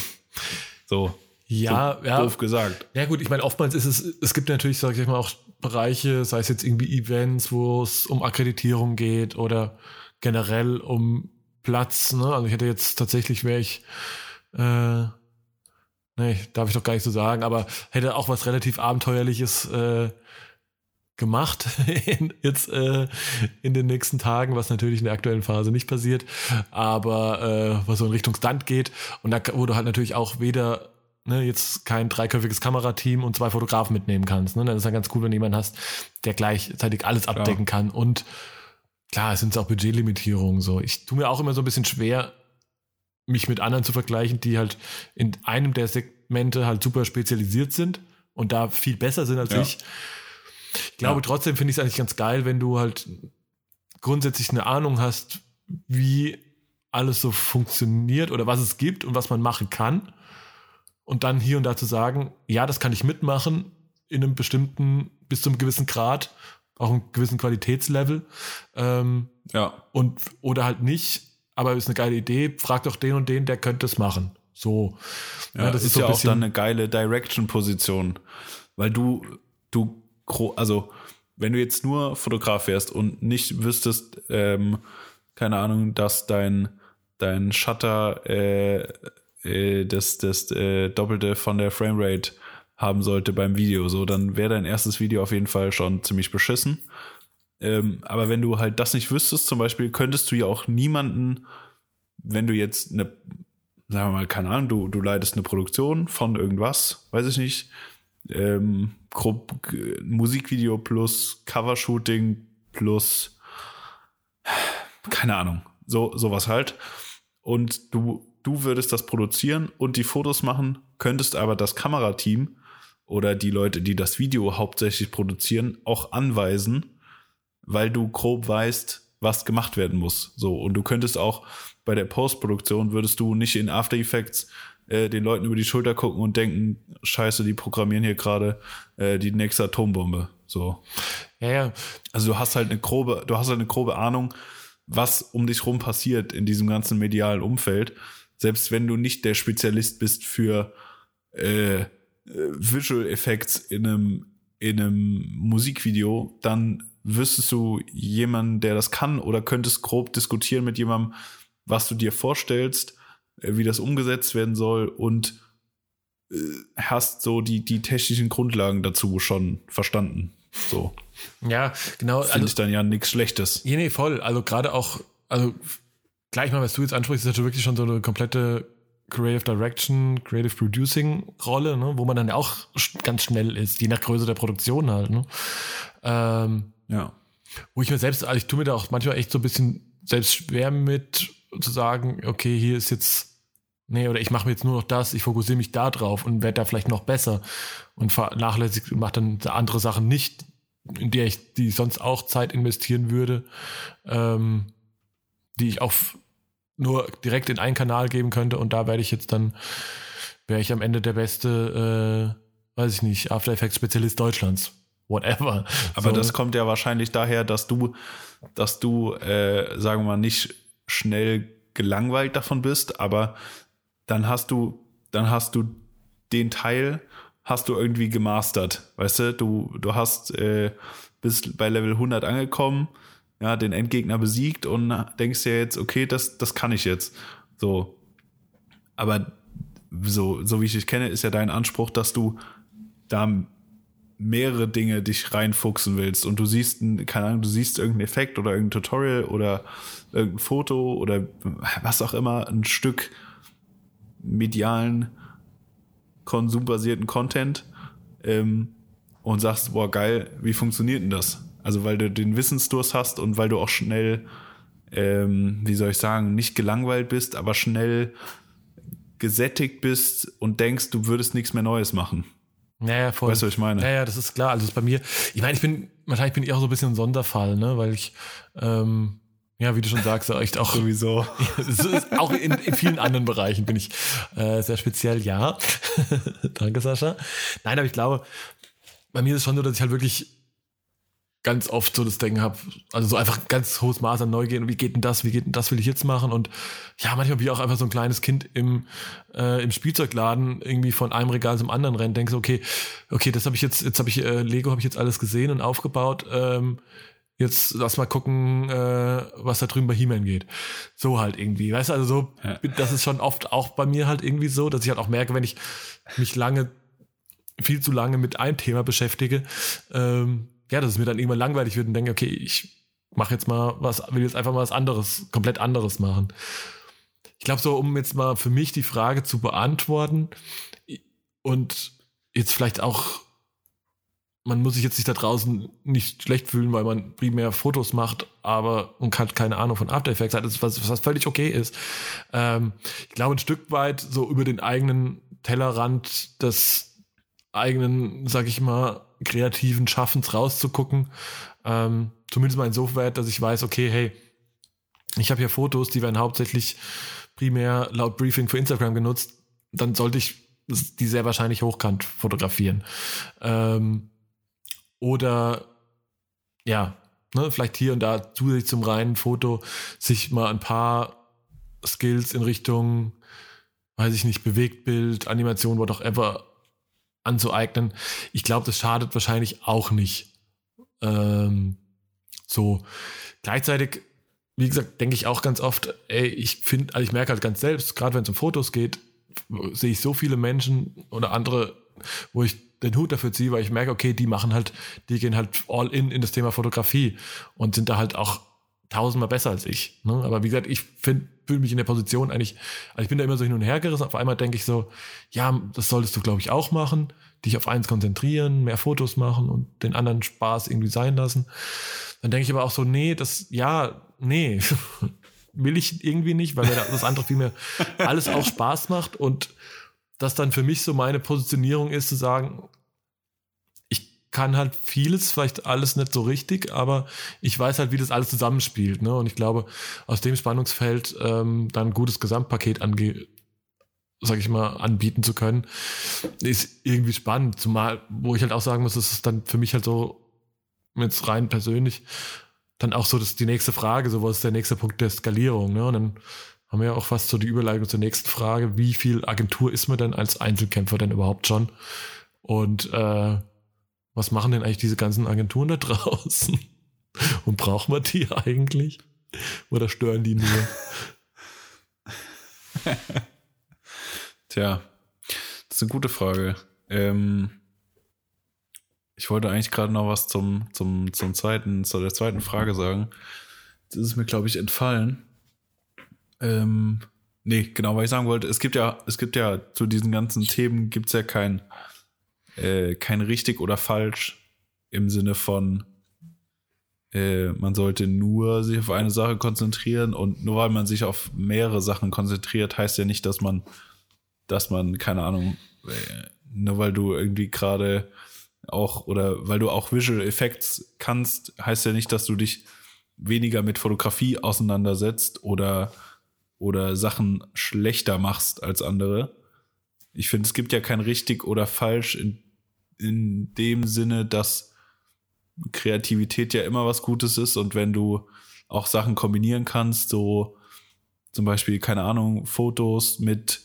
So. Ja, so ja. Doof gesagt. Ja, gut, ich meine, oftmals ist es, es gibt natürlich, sag ich mal, auch Bereiche, sei es jetzt irgendwie Events, wo es um Akkreditierung geht oder generell um Platz. Ne? Also ich hätte jetzt tatsächlich, wäre ich, äh, nee, darf ich doch gar nicht so sagen, aber hätte auch was relativ Abenteuerliches äh, gemacht in, jetzt äh, in den nächsten Tagen, was natürlich in der aktuellen Phase nicht passiert, aber äh, was so in Richtung Stunt geht und da wurde halt natürlich auch weder ne, jetzt kein dreiköpfiges Kamerateam und zwei Fotografen mitnehmen kannst. Ne? Dann ist ja ganz cool, wenn du jemanden hast, der gleichzeitig alles abdecken klar. kann. Und klar, es sind auch Budgetlimitierungen so. Ich tue mir auch immer so ein bisschen schwer mich mit anderen zu vergleichen, die halt in einem der Segmente halt super spezialisiert sind und da viel besser sind als Ja. ich. Ich glaube, Ja. trotzdem finde ich es eigentlich ganz geil, wenn du halt grundsätzlich eine Ahnung hast, wie alles so funktioniert oder was es gibt und was man machen kann. Und dann hier und da zu sagen, ja, das kann ich mitmachen in einem bestimmten, bis zu einem gewissen Grad, auch einem gewissen Qualitätslevel. Ähm, Ja. und oder halt nicht, aber ist eine geile Idee, frag doch den und den, der könnte es machen. So. Ja, das ist, so ja auch dann eine geile Direction-Position. Weil du, du, also, wenn du jetzt nur Fotograf wärst und nicht wüsstest, ähm, keine Ahnung, dass dein, dein Shutter äh, äh, das, das äh, Doppelte von der Framerate haben sollte beim Video, so, dann wäre dein erstes Video auf jeden Fall schon ziemlich beschissen. Ähm, aber wenn du halt das nicht wüsstest, zum Beispiel, könntest du ja auch niemanden, wenn du jetzt eine, sagen wir mal, keine Ahnung, du, du leitest eine Produktion von irgendwas, weiß ich nicht, ähm, grob, g- Musikvideo plus Covershooting plus, keine Ahnung, so, sowas halt. Und du, du würdest das produzieren und die Fotos machen, könntest aber das Kamerateam oder die Leute, die das Video hauptsächlich produzieren, auch anweisen, weil du grob weißt, was gemacht werden muss. So, und du könntest auch bei der Postproduktion würdest du nicht in After Effects äh, den Leuten über die Schulter gucken und denken, scheiße, die programmieren hier gerade äh, die nächste Atombombe. So. Ja, ja. Also du hast halt eine grobe, du hast halt eine grobe Ahnung, was um dich rum passiert in diesem ganzen medialen Umfeld. Selbst wenn du nicht der Spezialist bist für äh, äh, Visual Effects in einem, in einem Musikvideo, dann wüsstest du jemanden, der das kann oder könntest grob diskutieren mit jemandem, was du dir vorstellst, äh, wie das umgesetzt werden soll und äh, hast so die, die technischen Grundlagen dazu schon verstanden. So. Ja, genau. Finde Also, ich dann ja nichts Schlechtes. nee, nee, voll. Also gerade auch, also gleich mal, was du jetzt ansprichst, ist ja wirklich schon so eine komplette Creative Direction, Creative Producing Rolle, ne, wo man dann ja auch ganz schnell ist, je nach Größe der Produktion halt. Ne? Ähm, Ja. wo ich mir selbst, also ich tue mir da auch manchmal echt so ein bisschen selbst schwer mit zu sagen, okay, hier ist jetzt, nee, oder ich mache mir jetzt nur noch das, ich fokussiere mich da drauf und werde da vielleicht noch besser und vernachlässigt und mache dann andere Sachen nicht, in der ich die sonst auch Zeit investieren würde, ähm, die ich auch nur direkt in einen Kanal geben könnte und da werde ich jetzt dann, wäre ich am Ende der beste, äh, weiß ich nicht, After Effects Spezialist Deutschlands. Whatever. Aber So, das kommt ja wahrscheinlich daher, dass du, dass du, äh, sagen wir mal, nicht schnell gelangweilt davon bist, aber dann hast du, dann hast du den Teil, hast du irgendwie gemastert, weißt du? Du, du hast, äh, bist bei Level 100 angekommen, ja, den Endgegner besiegt und denkst dir jetzt, okay, das, das kann ich jetzt. So. Aber so, so wie ich dich kenne, ist ja dein Anspruch, dass du da mehrere Dinge dich reinfuchsen willst und du siehst, ein- keine Ahnung, du siehst irgendeinen Effekt oder irgendein Tutorial oder irgendein Foto oder was auch immer, ein Stück medialen, konsumbasierten Content ähm, und sagst, boah, geil, wie funktioniert denn das? Also weil du den Wissensdurst hast und weil du auch schnell, ähm, wie soll ich sagen, nicht gelangweilt bist, aber schnell gesättigt bist und denkst, du würdest nichts mehr Neues machen. Naja, voll. Weißt du, was ich meine? Ja, ja, das ist klar. Also das ist bei mir, ich meine, ich bin, wahrscheinlich bin ich auch so ein bisschen ein Sonderfall, ne, weil ich, ähm, ja, wie du schon sagst, echt auch, Sowieso. auch in, in vielen anderen Bereichen bin ich äh, sehr speziell, ja. Danke, Sascha. Nein, aber ich glaube, bei mir ist es schon so, dass ich halt wirklich ganz oft so das Denken habe, also so einfach ganz hohes Maß an Neugier und wie geht denn das, wie geht denn das, will ich jetzt machen und ja, manchmal bin ich auch einfach so ein kleines Kind im, äh, im Spielzeugladen irgendwie von einem Regal zum anderen rennt, denke so, okay, okay, das habe ich jetzt, jetzt habe ich äh, Lego habe ich jetzt alles gesehen und aufgebaut, ähm, jetzt lass mal gucken, äh, was da drüben bei He-Man geht. So halt irgendwie, weißt du, also so, Ja. das ist schon oft auch bei mir halt irgendwie so, dass ich halt auch merke, wenn ich mich lange, viel zu lange mit einem Thema beschäftige, ähm, ja, dass es mir dann irgendwann langweilig wird und denke, okay, ich mache jetzt mal was, will jetzt einfach mal was anderes, komplett anderes machen. Ich glaube so, um jetzt mal für mich die Frage zu beantworten und jetzt vielleicht auch man muss sich jetzt nicht da draußen nicht schlecht fühlen, weil man primär Fotos macht, aber und hat keine Ahnung von After Effects hat, was, was völlig okay ist. Ähm, ich glaube, ein Stück weit so über den eigenen Tellerrand des eigenen, sag ich mal, kreativen Schaffens rauszugucken. Ähm, zumindest mal insofern, dass ich weiß, okay, hey, ich habe hier Fotos, die werden hauptsächlich primär laut Briefing für Instagram genutzt. Dann sollte ich die sehr wahrscheinlich hochkant fotografieren. Ähm, oder ja, ne, vielleicht hier und da zusätzlich zum reinen Foto sich mal ein paar Skills in Richtung, weiß ich nicht, Bewegtbild, Animation, whatever anzueignen. Ich glaube, das schadet wahrscheinlich auch nicht. Ähm, so. Gleichzeitig, wie gesagt, denke ich auch ganz oft, ey, ich finde, also ich merke halt ganz selbst, gerade wenn es um Fotos geht, sehe ich so viele Menschen oder andere, wo ich den Hut dafür ziehe, weil ich merke, okay, die machen halt, die gehen halt all in in das Thema Fotografie und sind da halt auch tausendmal besser als ich. Ne? Aber wie gesagt, ich fühle mich in der Position eigentlich, also ich bin da immer so hin und her gerissen. Auf einmal denke ich so, ja, das solltest du, glaube ich, auch machen, dich auf eins konzentrieren, mehr Fotos machen und den anderen Spaß irgendwie sein lassen. Dann denke ich aber auch so, nee, das, ja, nee, will ich irgendwie nicht, weil mir das andere viel mehr alles auch Spaß macht und das dann für mich so meine Positionierung ist, zu sagen, kann halt vieles, vielleicht alles nicht so richtig, aber ich weiß halt, wie das alles zusammenspielt. Ne? Und ich glaube, aus dem Spannungsfeld ähm, dann ein gutes Gesamtpaket ange sag ich mal, anbieten zu können, ist irgendwie spannend. Zumal, wo ich halt auch sagen muss, das ist dann für mich halt so, jetzt rein persönlich, dann auch so das die nächste Frage, so was ist der nächste Punkt der Skalierung. Ne? Und dann haben wir ja auch fast so die Überleitung zur nächsten Frage. Wie viel Agentur ist man denn als Einzelkämpfer denn überhaupt schon? Und äh, was machen denn eigentlich diese ganzen Agenturen da draußen? Und braucht man die eigentlich? Oder stören die nur? Tja, das ist eine gute Frage. Ähm, ich wollte eigentlich gerade noch was zum, zum, zum zweiten, zu der zweiten Frage sagen. Das ist mir, glaube ich, entfallen. Ähm, nee, genau, weil ich sagen wollte, es gibt ja, es gibt ja zu diesen ganzen Themen gibt's ja kein, äh, kein richtig oder falsch im Sinne von, äh, man sollte nur sich auf eine Sache konzentrieren und nur weil man sich auf mehrere Sachen konzentriert, heißt ja nicht, dass man, dass man, keine Ahnung, äh, nur weil du irgendwie gerade auch oder weil du auch Visual Effects kannst, heißt ja nicht, dass du dich weniger mit Fotografie auseinandersetzt oder oder Sachen schlechter machst als andere. Ich finde, es gibt ja kein richtig oder falsch in, in dem Sinne, dass Kreativität ja immer was Gutes ist und wenn du auch Sachen kombinieren kannst, so zum Beispiel, keine Ahnung, Fotos mit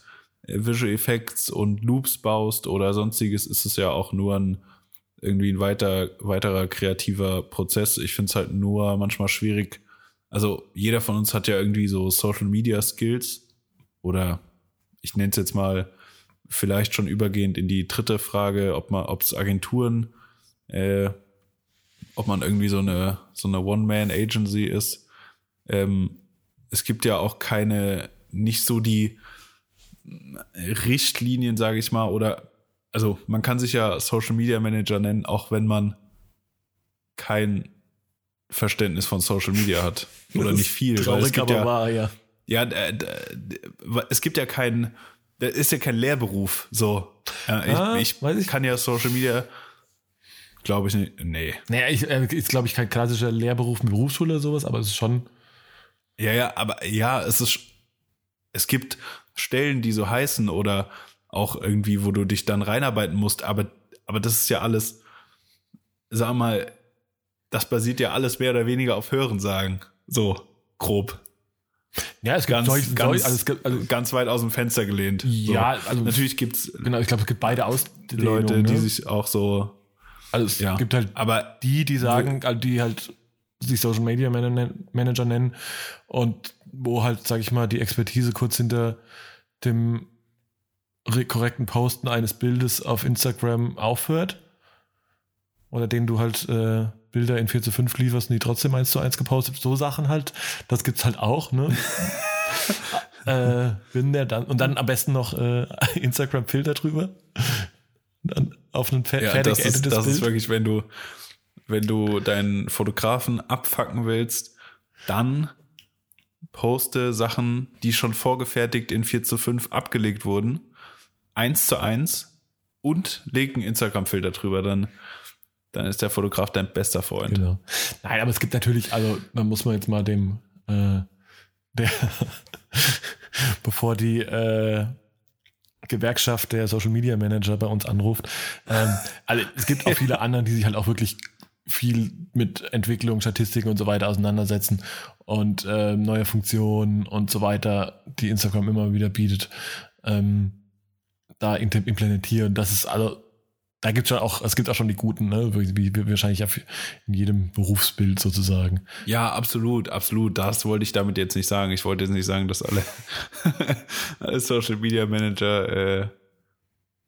Visual Effects und Loops baust oder sonstiges, ist es ja auch nur ein irgendwie ein weiter, weiterer kreativer Prozess. Ich finde es halt nur manchmal schwierig, also jeder von uns hat ja irgendwie so Social Media Skills oder ich nenne es jetzt mal vielleicht schon übergehend in die dritte Frage, ob man, ob es Agenturen, äh, ob man irgendwie so eine so eine One-Man-Agency ist. Ähm, es gibt ja auch keine, nicht so die Richtlinien, sage ich mal, oder also man kann sich ja Social Media Manager nennen, auch wenn man kein Verständnis von Social Media hat. Oder nicht viel. Traurig, aber ja, wahr, ja. ja, es gibt ja keinen, das ist ja kein Lehrberuf. So. Ja, ich, Ah, ich, weiß ich. kann ja Social Media, glaube ich nicht. Nee. Naja, ich, äh, ist, glaube ich, kein klassischer Lehrberuf mit Berufsschule oder sowas, aber es ist schon. Ja, ja, aber ja, es ist, es gibt Stellen, die so heißen oder auch irgendwie, wo du dich dann reinarbeiten musst, aber, aber das ist ja alles, sag mal, das basiert ja alles mehr oder weniger auf Hörensagen. So, grob. Ja, es Ganz, solche- ganz, solche- also es gibt, also, ganz weit aus dem Fenster gelehnt. Ja, so. also- natürlich gibt's genau, ich glaube, es gibt beide Auslegungen. Leute, die ne? sich auch so, Also es ja. gibt halt aber die, die sagen, also die halt sich Social Media Man- Manager nennen und wo halt, sag ich mal, die Expertise kurz hinter dem re- korrekten Posten eines Bildes auf Instagram aufhört. Oder denen du halt äh, Bilder in 4 zu 5 lieferst und die trotzdem 1 zu 1 gepostet. So Sachen halt, das gibt's halt auch, ne? äh, bin der dann, und dann am besten noch äh, Instagram-Filter drüber. Dann, auf ein fer Ja, fertig das ist, das ist Bild. wirklich, wenn du, wenn du deinen Fotografen abfacken willst, dann poste Sachen, die schon vorgefertigt in 4 zu 5 abgelegt wurden, eins zu eins und leg einen Instagram-Filter drüber, dann, dann ist der Fotograf dein bester Freund. Genau. Nein, aber es gibt natürlich, also da muss man jetzt mal dem, äh, der, bevor die äh, Gewerkschaft der Social Media Manager bei uns anruft, ähm, also es gibt auch viele andere, die sich halt auch wirklich viel mit Entwicklung, Statistiken und so weiter auseinandersetzen und ähm, neue Funktionen und so weiter, die Instagram immer wieder bietet, ähm, da implementieren. Das ist also, da gibt schon auch, es gibt auch schon die guten, ne? wie, wie, wahrscheinlich in jedem Berufsbild sozusagen. Ja, absolut, absolut. Das wollte ich damit jetzt nicht sagen. Ich wollte jetzt nicht sagen, dass alle, alle Social Media Manager äh,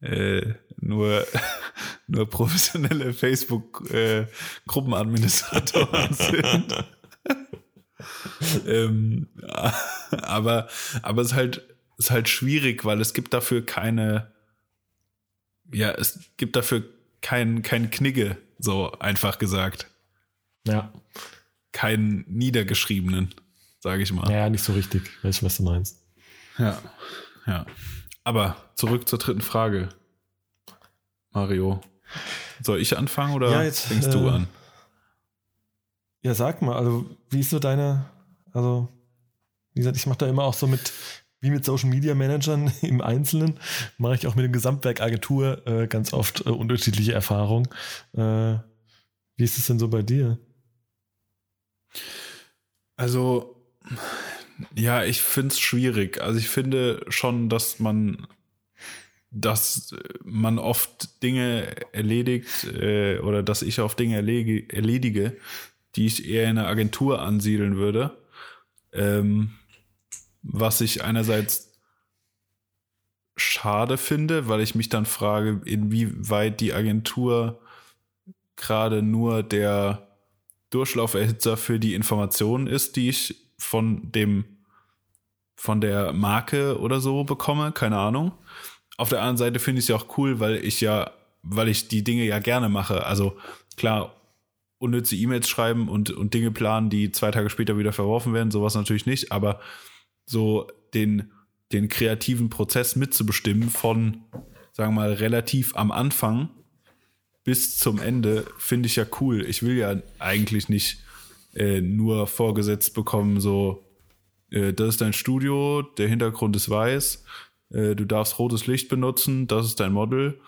äh, nur, nur professionelle Facebook-Gruppenadministratoren sind. ähm, aber, aber es ist halt, es ist halt schwierig, weil es gibt dafür keine, ja, es gibt dafür kein, kein Knigge, so einfach gesagt. Ja, Keinen niedergeschriebenen, sage ich mal. naja, nicht so richtig. Weißt du, was du meinst? Ja, ja. Aber zurück zur dritten Frage. Mario. Soll ich anfangen oder Ja, jetzt, fängst du äh, an? Ja, sag mal, also wie ist so deine, also wie gesagt, ich mache da immer auch so mit, wie mit Social Media Managern im Einzelnen, mache ich auch mit dem Gesamtwerk Agentur äh, ganz oft äh, unterschiedliche Erfahrungen. Äh, wie ist es denn so bei dir? Also, ja, ich finde es schwierig. Also ich finde schon, dass man, dass man oft Dinge erledigt äh, oder dass ich auf Dinge erlege, erledige, die ich eher in einer Agentur ansiedeln würde. Ähm, was ich einerseits schade finde, weil ich mich dann frage, inwieweit die Agentur gerade nur der Durchlauferhitzer für die Informationen ist, die ich von dem von der Marke oder so bekomme, keine Ahnung. Auf der anderen Seite finde ich es ja auch cool, weil ich ja, weil ich die Dinge ja gerne mache. Also klar, unnütze E-Mails schreiben und, und Dinge planen, die zwei Tage später wieder verworfen werden, sowas natürlich nicht, aber so den, den kreativen Prozess mitzubestimmen von, sagen wir mal, relativ am Anfang bis zum Ende, finde ich ja cool. Ich will ja eigentlich nicht äh, nur vorgesetzt bekommen, so, äh, das ist dein Studio, der Hintergrund ist weiß, äh, du darfst rotes Licht benutzen, das ist dein Model,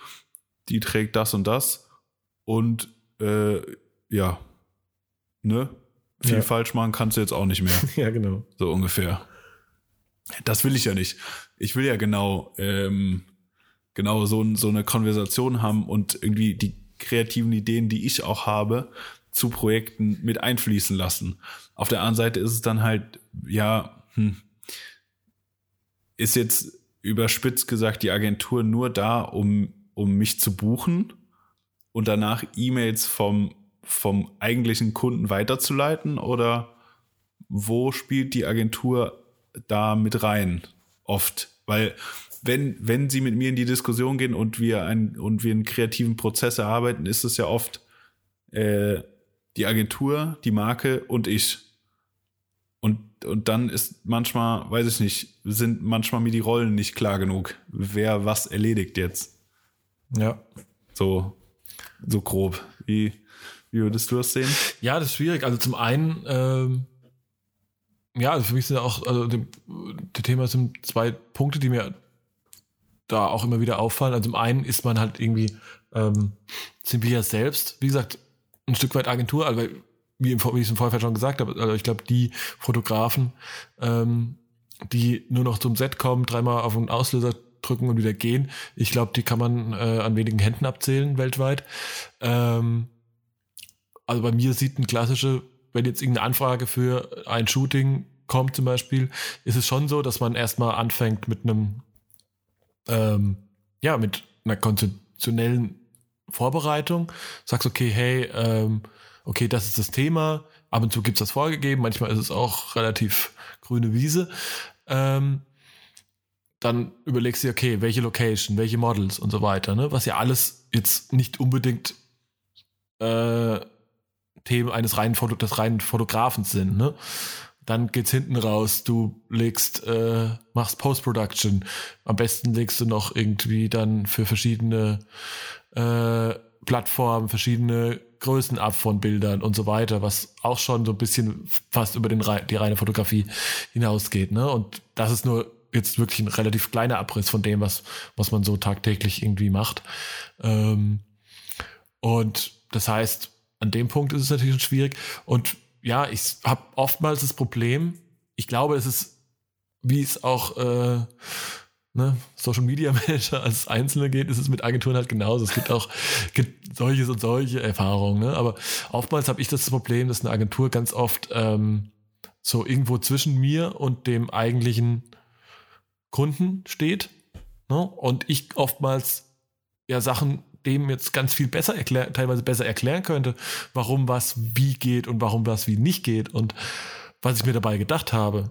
die trägt das und das und äh, ja, ne? Viel Ja. falsch machen kannst du jetzt auch nicht mehr. ja, genau. So ungefähr. Das will ich ja nicht. Ich will ja genau, ähm, genau so, so eine Konversation haben und irgendwie die kreativen Ideen, die ich auch habe, zu Projekten mit einfließen lassen. Auf der anderen Seite ist es dann halt, ja, hm, ist jetzt überspitzt gesagt die Agentur nur da, um, um mich zu buchen und danach E-Mails vom, vom eigentlichen Kunden weiterzuleiten oder wo spielt die Agentur da mit rein? Oft. Weil wenn, wenn sie mit mir in die Diskussion gehen und wir, ein, und wir einen kreativen Prozess erarbeiten, ist es ja oft äh, die Agentur, die Marke und ich. Und, und dann ist manchmal, weiß ich nicht, sind manchmal mir die Rollen nicht klar genug, wer was erledigt jetzt. Ja. So, so grob. Wie, wie würdest du das sehen? Ja, das ist schwierig. Also zum einen, ähm, ja, also für mich sind auch, also dem, dem Thema sind zwei Punkte, die mir da auch immer wieder auffallen. Also zum einen ist man halt irgendwie, ähm, sind wir ja selbst, wie gesagt, ein Stück weit Agentur, also wie, im, wie ich es im Vorfeld schon gesagt habe, also ich glaube, die Fotografen, ähm, die nur noch zum Set kommen, dreimal auf den Auslöser drücken und wieder gehen, ich glaube, die kann man äh, an wenigen Händen abzählen weltweit. Ähm, also bei mir sieht ein klassische, wenn jetzt irgendeine Anfrage für ein Shooting kommt zum Beispiel, ist es schon so, dass man erstmal anfängt mit einem, ähm, ja, mit einer konzeptionellen Vorbereitung. Sagst, okay, hey, ähm, okay, das ist das Thema. Ab und zu gibt's das vorgegeben, manchmal ist es auch relativ grüne Wiese. Ähm, dann überlegst du okay, welche Location, welche Models und so weiter, ne? Was ja alles jetzt nicht unbedingt äh, Themen eines reinen, Foto, des reinen Fotografens sind, ne? Dann geht's hinten raus, du legst, äh, machst Post-Production. Am besten legst du noch irgendwie dann für verschiedene äh, Plattformen, verschiedene Größen ab von Bildern und so weiter, was auch schon so ein bisschen fast über den, die reine Fotografie hinausgeht. Ne? Und das ist nur jetzt wirklich ein relativ kleiner Abriss von dem, was, was man so tagtäglich irgendwie macht. Ähm, und das heißt, an dem Punkt ist es natürlich schwierig. Und ja, ich habe oftmals das Problem, ich glaube, es ist, wie es auch äh, ne, Social Media Manager als Einzelne geht, ist es mit Agenturen halt genauso. Es gibt auch gibt solches und solche Erfahrungen. Ne? Aber oftmals habe ich das Problem, dass eine Agentur ganz oft ähm, so irgendwo zwischen mir und dem eigentlichen Kunden steht. Ne? Und ich oftmals ja Sachen dem jetzt ganz viel besser erklären, teilweise besser erklären könnte, warum was wie geht und warum was wie nicht geht und was ich mir dabei gedacht habe.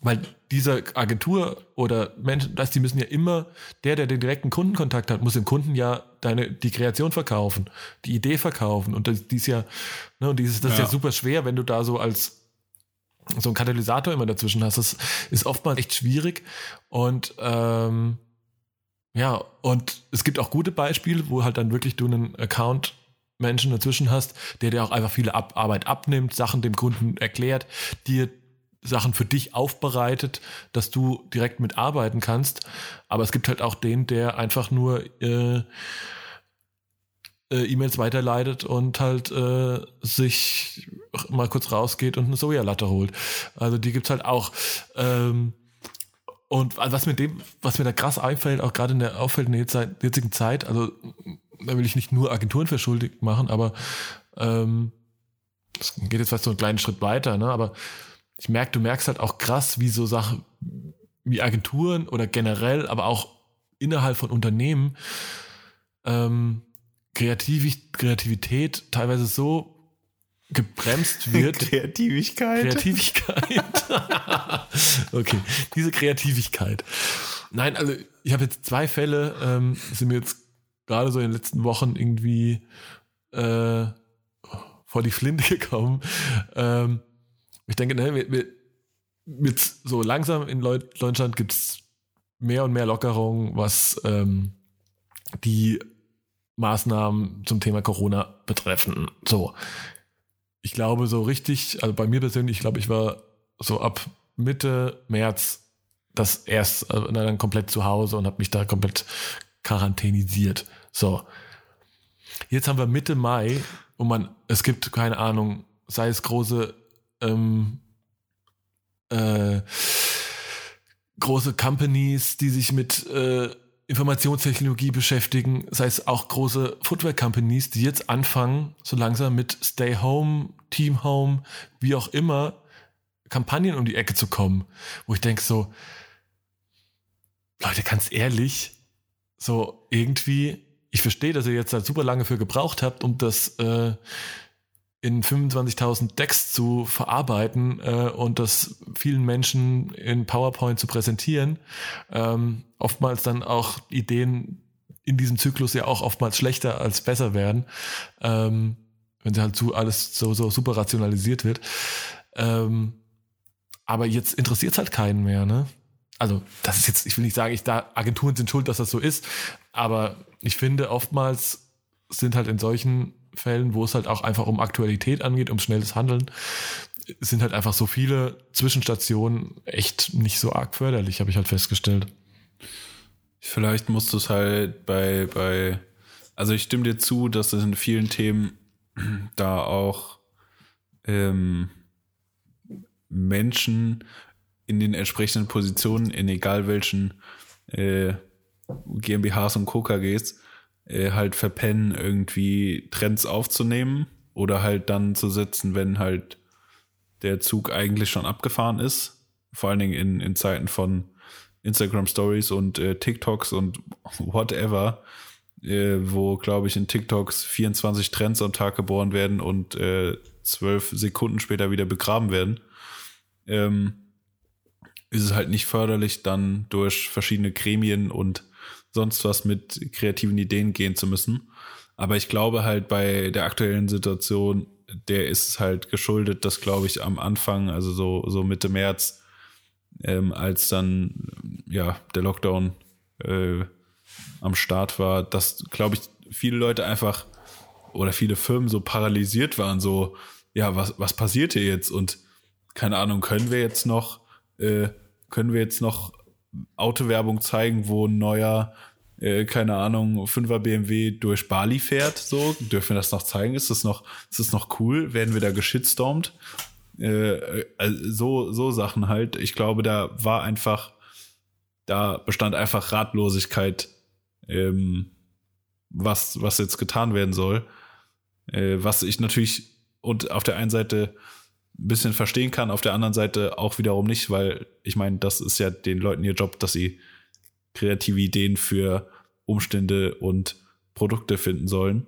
Weil diese Agentur oder Menschen, das, die müssen ja immer, der, der den direkten Kundenkontakt hat, muss dem Kunden ja deine, die Kreation verkaufen, die Idee verkaufen. Und das, die ist ja, ne, und dieses, das ja. ist ja super schwer, wenn du da so als so ein Katalysator immer dazwischen hast. Das ist oftmals echt schwierig. Und ähm, ja, und es gibt auch gute Beispiele, wo halt dann wirklich du einen Account Menschen dazwischen hast, der dir auch einfach viele Ab Arbeit abnimmt, Sachen dem Kunden erklärt, dir Sachen für dich aufbereitet, dass du direkt mitarbeiten kannst. Aber es gibt halt auch den, der einfach nur äh, äh, E-Mails weiterleitet und halt äh, sich mal kurz rausgeht und eine Sojalatte holt. Also die gibt's halt auch. Ähm, und was mir dem, was mir da krass einfällt, auch gerade in der auffällt in der jetzigen Zeit, also da will ich nicht nur Agenturen für schuldig machen, aber ähm, das geht jetzt fast so einen kleinen Schritt weiter, ne? Aber ich merke, du merkst halt auch krass, wie so Sachen wie Agenturen oder generell, aber auch innerhalb von Unternehmen ähm, Kreativ Kreativität teilweise so gebremst wird. Kreativigkeit. Kreativigkeit. okay, diese Kreativigkeit. Nein, also ich habe jetzt zwei Fälle, ähm, sind mir jetzt gerade so in den letzten Wochen irgendwie äh, vor die Flinte gekommen. Ähm, ich denke, ne, mit, mit, mit so langsam in Deutschland gibt es mehr und mehr Lockerungen, was ähm, die Maßnahmen zum Thema Corona betreffen. So, ich glaube, so richtig, also bei mir persönlich, ich glaube, ich war so ab Mitte März das erst äh, dann komplett zu Hause und habe mich da komplett quarantänisiert. So. Jetzt haben wir Mitte Mai und man, es gibt keine Ahnung, sei es große ähm, äh, große Companies, die sich mit äh, Informationstechnologie beschäftigen, sei es auch große Footwear-Companies, die jetzt anfangen, so langsam mit Stay Home, Team Home, wie auch immer, Kampagnen um die Ecke zu kommen, wo ich denke so, Leute, ganz ehrlich, so irgendwie, ich verstehe, dass ihr jetzt halt super lange für gebraucht habt, um das äh, in 25.000 Decks zu verarbeiten äh, und das vielen Menschen in PowerPoint zu präsentieren. Ähm, oftmals dann auch Ideen in diesem Zyklus ja auch oftmals schlechter als besser werden, ähm, wenn sie halt zu alles so, so super rationalisiert wird. Ähm, aber jetzt interessiert es halt keinen mehr, ne? Also, das ist jetzt, ich will nicht sagen, ich da, Agenturen sind schuld, dass das so ist, aber ich finde, oftmals sind halt in solchen Fällen, wo es halt auch einfach um Aktualität angeht, um schnelles Handeln, sind halt einfach so viele Zwischenstationen echt nicht so arg förderlich, habe ich halt festgestellt. Vielleicht musst du es halt bei, bei, also ich stimme dir zu, dass es in vielen Themen da auch ähm, Menschen in den entsprechenden Positionen, in egal welchen äh, GmbHs und KKGs, äh, halt verpennen, irgendwie Trends aufzunehmen oder halt dann zu sitzen, wenn halt der Zug eigentlich schon abgefahren ist. Vor allen Dingen in, in Zeiten von Instagram Stories und äh, TikToks und whatever, äh, wo, glaube ich, in TikToks 24 Trends am Tag geboren werden und äh, zwölf Sekunden später wieder begraben werden. Ähm, ist es halt nicht förderlich, dann durch verschiedene Gremien und sonst was mit kreativen Ideen gehen zu müssen. Aber ich glaube halt bei der aktuellen Situation, der ist halt geschuldet, dass glaube ich am Anfang, also so, so Mitte März, ähm, als dann ja der Lockdown äh, am Start war, dass glaube ich viele Leute einfach oder viele Firmen so paralysiert waren, so ja was was passiert hier jetzt und keine Ahnung können wir jetzt noch äh, können wir jetzt noch Autowerbung zeigen, wo ein neuer äh, keine Ahnung, 5er BMW durch Bali fährt, so, dürfen wir das noch zeigen? Ist das noch, ist das noch cool? Werden wir da geschitstormt? Äh, also so, so Sachen halt. Ich glaube, da war einfach, da bestand einfach Ratlosigkeit, ähm, was, was jetzt getan werden soll. Äh, was ich natürlich und auf der einen Seite ein bisschen verstehen kann, auf der anderen Seite auch wiederum nicht, weil ich meine, das ist ja den Leuten ihr Job, dass sie kreative Ideen für Umstände und Produkte finden sollen.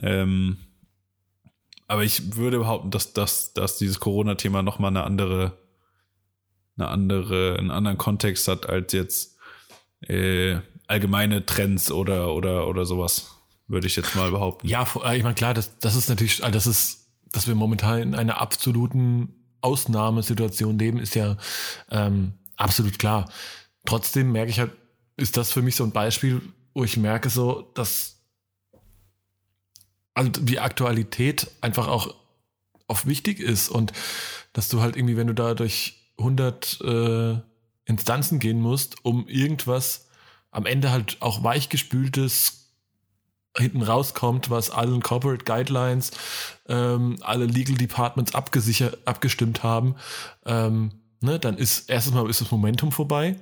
Ähm, aber ich würde behaupten, dass, dass, dass dieses Corona-Thema nochmal eine andere, eine andere, einen anderen Kontext hat als jetzt äh, allgemeine Trends oder, oder, oder sowas, würde ich jetzt mal behaupten. Ja, ich meine, klar, das, das ist natürlich, also das ist, dass wir momentan in einer absoluten Ausnahmesituation leben, ist ja ähm, absolut klar. Trotzdem merke ich halt, ist das für mich so ein Beispiel, wo ich merke so, dass also die Aktualität einfach auch oft wichtig ist und dass du halt irgendwie, wenn du da durch 100 äh, Instanzen gehen musst, um irgendwas am Ende halt auch weichgespültes hinten rauskommt, was allen Corporate Guidelines, ähm, alle Legal Departments abgesichert, abgestimmt haben, ähm, ne, dann ist erstens mal ist das Momentum vorbei.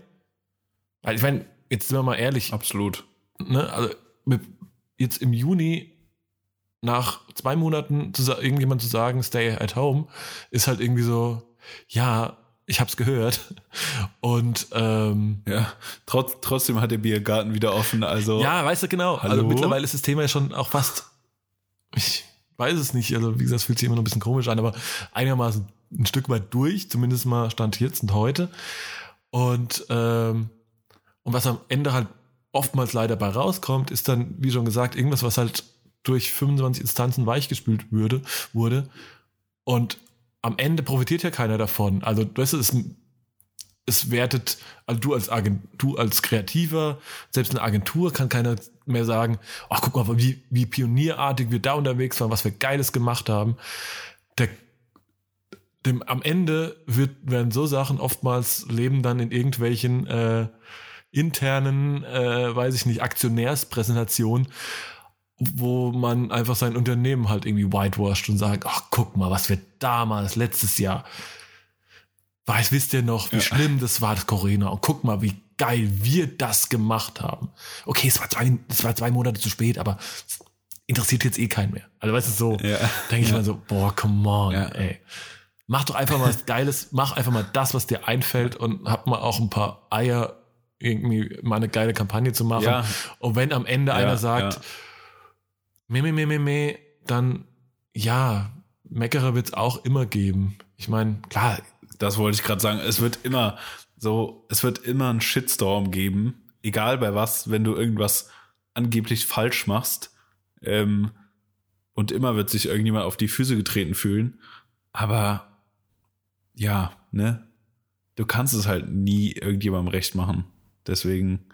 Also ich meine, jetzt sind wir mal ehrlich. Absolut. Ne, also jetzt im Juni nach zwei Monaten zu, irgendjemand zu sagen, stay at home, ist halt irgendwie so, ja, ich hab's gehört. Und ähm, ja, trotz, trotzdem hat der Biergarten wieder offen. Also ja, weißt du genau. Also hallo? Also mittlerweile ist das Thema ja schon auch fast. Ich weiß es nicht. Also wie gesagt, es fühlt sich immer noch ein bisschen komisch an, aber einigermaßen ein Stück weit durch. Zumindest mal stand jetzt und heute. Und ähm, und was am Ende halt oftmals leider bei rauskommt, ist dann, wie schon gesagt, irgendwas, was halt durch 25 Instanzen weichgespült würde, wurde. Und am Ende profitiert ja keiner davon. Also, weißt du, es, es wertet, also du als Agent, du als Kreativer, selbst eine Agentur kann keiner mehr sagen, ach, guck mal, wie, wie pionierartig wir da unterwegs waren, was wir Geiles gemacht haben. Der, dem, am Ende wird, werden so Sachen oftmals leben dann in irgendwelchen äh, internen, äh, weiß ich nicht, Aktionärspräsentationen, wo man einfach sein Unternehmen halt irgendwie whitewashed und sagt, ach, guck mal, was wir damals, letztes Jahr, weiß, wisst ihr noch, wie ja. schlimm das war, das Corona, und guck mal, wie geil wir das gemacht haben. Okay, es war zwei, es war zwei Monate zu spät, aber interessiert jetzt eh keinen mehr. Also weißt du, so, ja. denke ich ja. mal so, boah, come on, ey. Mach doch einfach mal was Geiles, mach einfach mal das, was dir einfällt und hab mal auch ein paar Eier irgendwie mal eine geile Kampagne zu machen. Ja. Und wenn am Ende ja, einer sagt, ja. Meh, meh, meh, meh, meh, dann ja, Meckerer wird es auch immer geben. Ich meine, klar. Das wollte ich gerade sagen. Es wird immer so, es wird immer einen Shitstorm geben, egal bei was, wenn du irgendwas angeblich falsch machst. Ähm, und immer wird sich irgendjemand auf die Füße getreten fühlen. Aber ja, ne? Du kannst es halt nie irgendjemandem recht machen. Deswegen.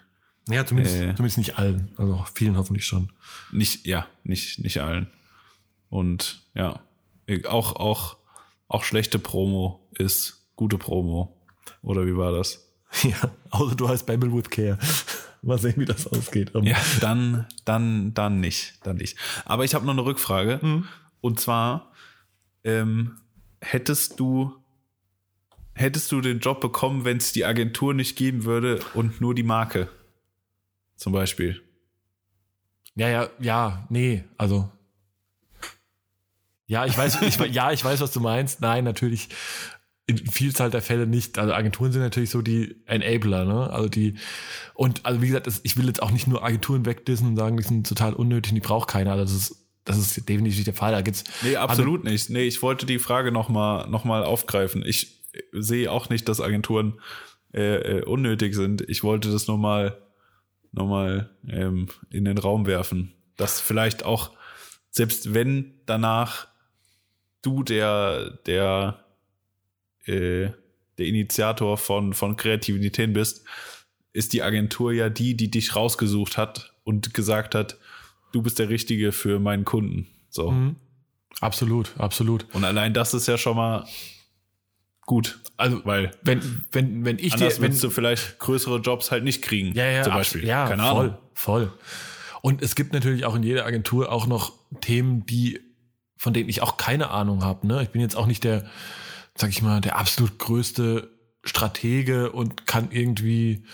Ja, zumindest, äh, zumindest nicht allen. Also vielen hoffentlich schon. Nicht, ja, nicht, nicht allen. Und ja, auch, auch, auch schlechte Promo ist gute Promo. Oder wie war das? Ja, außer du heißt Babel with Care. Mal sehen, wie das ausgeht. Ja, dann, dann, dann nicht, dann nicht. Aber ich habe noch eine Rückfrage. Mhm. Und zwar, ähm, hättest du hättest du den Job bekommen, wenn es die Agentur nicht geben würde und nur die Marke? Zum Beispiel. Ja, ja, ja, nee, also. Ja, ich weiß, ich, ja, ich weiß, was du meinst. Nein, natürlich in Vielzahl der Fälle nicht. Also Agenturen sind natürlich so die Enabler, ne? Also die, und also wie gesagt, ich will jetzt auch nicht nur Agenturen wegdissen und sagen, die sind total unnötig, die braucht keiner. Also das ist, das ist definitiv der Fall. Da gibt's. Nee, absolut also, nicht. Nee, ich wollte die Frage nochmal noch mal aufgreifen. Ich sehe auch nicht, dass Agenturen äh, äh, unnötig sind. Ich wollte das nur mal, nur mal ähm, in den Raum werfen. Dass vielleicht auch, selbst wenn danach du der, der, äh, der Initiator von, von Kreativität bist, ist die Agentur ja die, die dich rausgesucht hat und gesagt hat, du bist der Richtige für meinen Kunden. So. Mhm. Absolut, absolut. Und allein das ist ja schon mal gut. Also, Weil wenn, wenn, wenn ich dir, wenn, du vielleicht größere Jobs halt nicht kriegen. ja, ja, zum Beispiel. ja, Keine voll, Ahnung. voll. Und es gibt natürlich auch in jeder Agentur auch noch Themen, die, von denen ich auch keine Ahnung habe. Ne? Ich bin jetzt auch nicht der, sag ich mal, der absolut größte Stratege und kann irgendwie,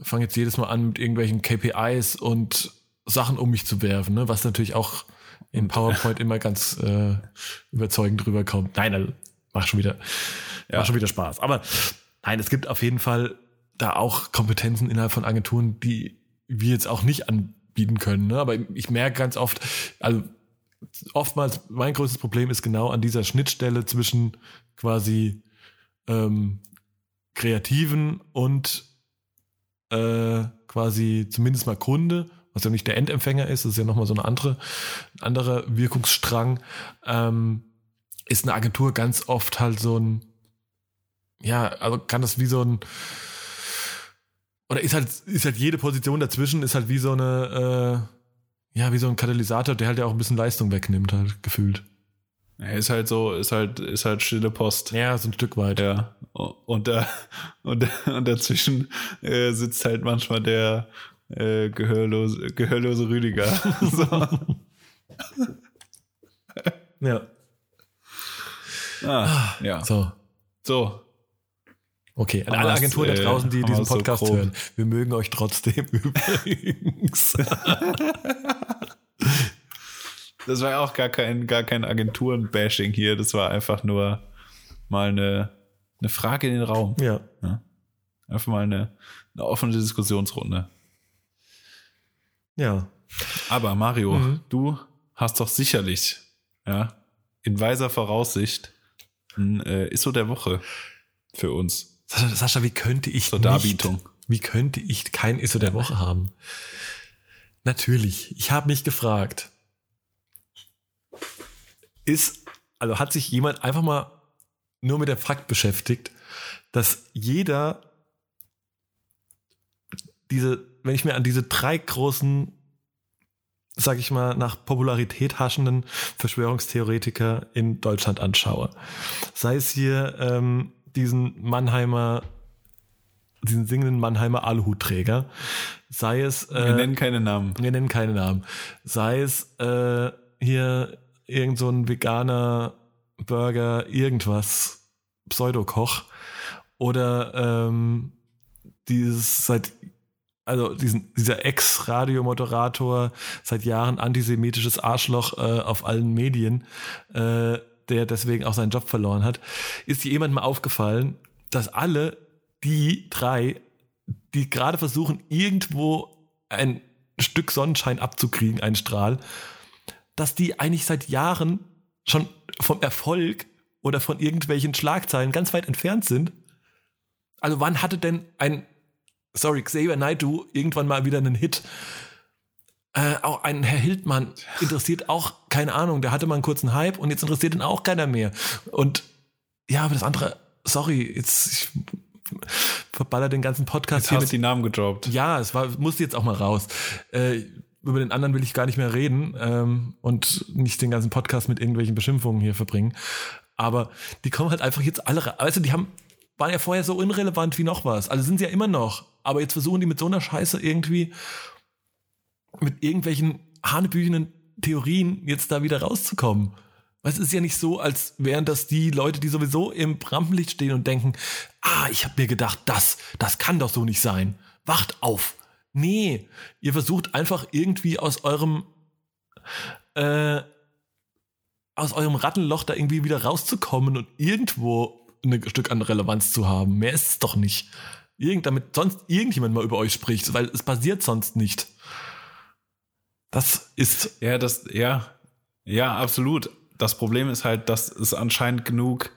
fange jetzt jedes Mal an mit irgendwelchen KPIs und Sachen um mich zu werfen, ne? was natürlich auch in PowerPoint immer ganz äh, überzeugend rüberkommt. Nein, also, macht schon wieder, Ja. macht schon wieder Spaß. Aber nein, es gibt auf jeden Fall da auch Kompetenzen innerhalb von Agenturen, die wir jetzt auch nicht anbieten können. Ne? Aber ich merke ganz oft, also oftmals mein größtes Problem ist genau an dieser Schnittstelle zwischen quasi ähm, Kreativen und äh, quasi zumindest mal Kunde, was ja nicht der Endempfänger ist, das ist ja nochmal so eine andere, ein anderer Wirkungsstrang, ähm, ist eine Agentur ganz oft halt so ein, ja, also kann das wie so ein, oder ist halt, ist halt jede Position dazwischen, ist halt wie so eine, äh, ja, wie so ein Katalysator, der halt ja auch ein bisschen Leistung wegnimmt, halt gefühlt. Ja, ist halt so, ist halt, ist halt stille Post. Ja, so ein Stück weit. Ja. Und da, und, und dazwischen äh, sitzt halt manchmal der äh, gehörlose, gehörlose Rüdiger. so. Ja. Ah, ja. So. So. Okay, an alle Agenturen da äh, draußen, die diesen so Podcast grob. hören, wir mögen euch trotzdem übrigens. Das war ja auch gar kein, gar kein Agenturen-Bashing hier. Das war einfach nur mal eine, eine Frage in den Raum. ja. Einfach mal eine, eine offene Diskussionsrunde. Ja. Aber Mario, Mhm. du hast doch sicherlich, ja, in weiser Voraussicht ein äh, ISO der Woche für uns Sascha, wie könnte ich zur nicht, Darbietung. wie könnte ich kein ISO der Woche haben? Natürlich. Ich habe mich gefragt, ist, also hat sich jemand einfach mal nur mit der Fakt beschäftigt, dass jeder diese, wenn ich mir an diese drei großen, sag ich mal, nach Popularität haschenden Verschwörungstheoretiker in Deutschland anschaue, sei es hier ähm, diesen Mannheimer, diesen singenden Mannheimer Aluhutträger, sei es Wir äh, nennen keine Namen. wir nennen keine Namen. Sei es äh, hier irgend so ein veganer Burger, irgendwas, Pseudokoch oder ähm, dieses seit also diesen, dieser Ex-Radiomoderator, seit Jahren antisemitisches Arschloch äh, auf allen Medien, äh, der deswegen auch seinen Job verloren hat, ist dir jemand mal aufgefallen, dass alle die drei, die gerade versuchen, irgendwo ein Stück Sonnenschein abzukriegen, einen Strahl, dass die eigentlich seit Jahren schon vom Erfolg oder von irgendwelchen Schlagzeilen ganz weit entfernt sind. Also wann hatte denn ein, sorry, Xavier Naidoo irgendwann mal wieder einen Hit? Äh, auch ein Herr Hildmann interessiert auch, keine Ahnung, der hatte mal einen kurzen Hype und jetzt interessiert ihn auch keiner mehr. Und ja, aber das andere, sorry, jetzt ich verballer den ganzen Podcast Jetzt hier hast mit die Namen gedroppt. ja, es war, musste jetzt auch mal raus. Äh, über den anderen will ich gar nicht mehr reden ähm, und nicht den ganzen Podcast mit irgendwelchen Beschimpfungen hier verbringen. Aber die kommen halt einfach jetzt alle, ra- weißt du, die haben, waren ja vorher so irrelevant wie noch was. Also sind sie ja immer noch. Aber jetzt versuchen die mit so einer Scheiße irgendwie mit irgendwelchen hanebüchenen Theorien jetzt da wieder rauszukommen. Weil es ist ja nicht so, als wären das die Leute, die sowieso im Rampenlicht stehen und denken, ah, ich habe mir gedacht, das, das kann doch so nicht sein. Wacht auf. Nee, ihr versucht einfach irgendwie aus eurem äh, aus eurem Rattenloch da irgendwie wieder rauszukommen und irgendwo ein Stück an Relevanz zu haben. Mehr ist es doch nicht. Irgend, damit sonst irgendjemand mal über euch spricht, weil es passiert sonst nicht. Das ist Ja, das, ja, ja, absolut. Das Problem ist halt, dass es anscheinend genug,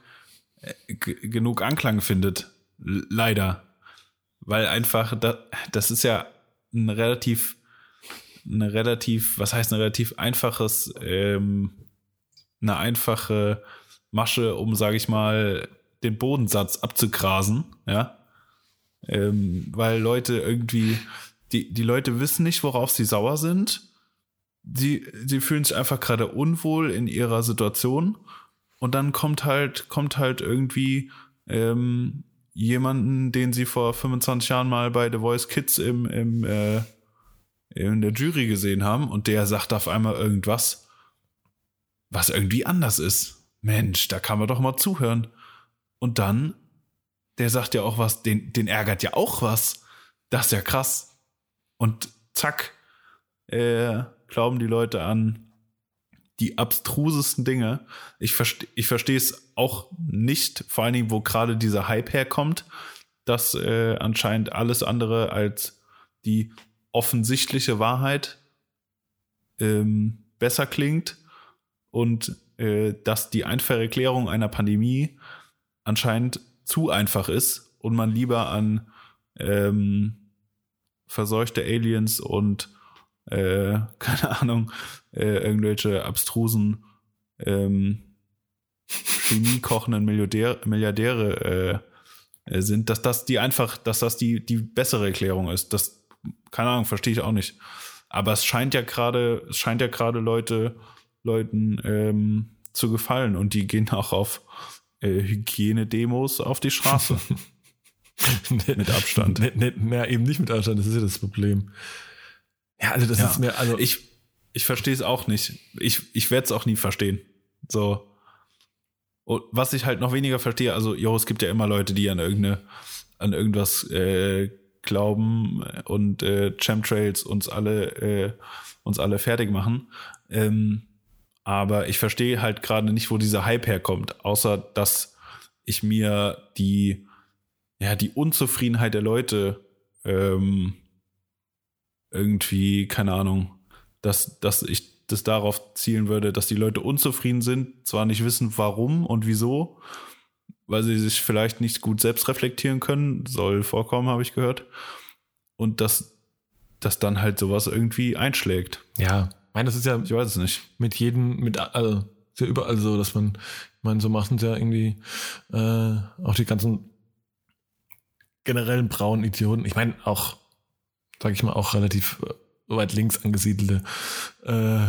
äh, genug Anklang findet. Leider. Weil einfach, das, das ist ja ein relativ, eine relativ, was heißt ein relativ einfaches, ähm, eine einfache Masche, um, sage ich mal, den Bodensatz abzugrasen, ja. Ähm, weil Leute irgendwie, die, die Leute wissen nicht, worauf sie sauer sind. Sie, sie fühlen sich einfach gerade unwohl in ihrer Situation. Und dann kommt halt, kommt halt irgendwie ähm, jemanden, den sie vor 25 Jahren mal bei The Voice Kids im, im, äh, in der Jury gesehen haben und der sagt auf einmal irgendwas, was irgendwie anders ist. Mensch, da kann man doch mal zuhören. Und dann, der sagt ja auch was, den, den ärgert ja auch was. Das ist ja krass. Und zack, äh, glauben die Leute an die abstrusesten Dinge. Ich, verste ich verstehe es auch nicht, vor allen Dingen, wo gerade dieser Hype herkommt, dass äh, anscheinend alles andere als die offensichtliche Wahrheit ähm, besser klingt und äh, dass die einfache Erklärung einer Pandemie anscheinend zu einfach ist und man lieber an ähm, verseuchte Aliens und äh, keine Ahnung, äh, irgendwelche abstrusen ähm, Chemie kochenden Milliardäre, Milliardäre äh, äh, sind, dass das die einfach, dass das die, die bessere Erklärung ist. Das, keine Ahnung, verstehe ich auch nicht. Aber es scheint ja gerade, es scheint ja gerade Leute, Leuten ähm, zu gefallen und die gehen auch auf äh, Hygienedemos auf die Straße. mit Abstand. Ne, ne, na, eben nicht mit Abstand, das ist ja das Problem. Ja, also das ja. ist mir, also ich, ich verstehe es auch nicht. Ich, ich werde es auch nie verstehen. So. Und was ich halt noch weniger verstehe, also, jo, es gibt ja immer Leute, die an irgendeine, an irgendwas äh, glauben und äh, Chemtrails uns alle, äh, uns alle fertig machen. Ähm, aber ich verstehe halt gerade nicht, wo dieser Hype herkommt, außer dass ich mir die, ja, die Unzufriedenheit der Leute ähm, irgendwie, keine Ahnung, dass, dass ich das darauf zielen würde, dass die Leute unzufrieden sind, zwar nicht wissen, warum und wieso, weil sie sich vielleicht nicht gut selbst reflektieren können, soll vorkommen, habe ich gehört. Und dass, dass dann halt sowas irgendwie einschlägt. Ja, meine, das ist ja. Ich weiß es nicht. Mit jedem, mit, also, ist ja überall so, dass man, ich meine, so machen sie ja irgendwie äh, auch die ganzen generellen braunen Idioten. Ich meine, auch sage ich mal, auch relativ äh, weit links angesiedelte äh,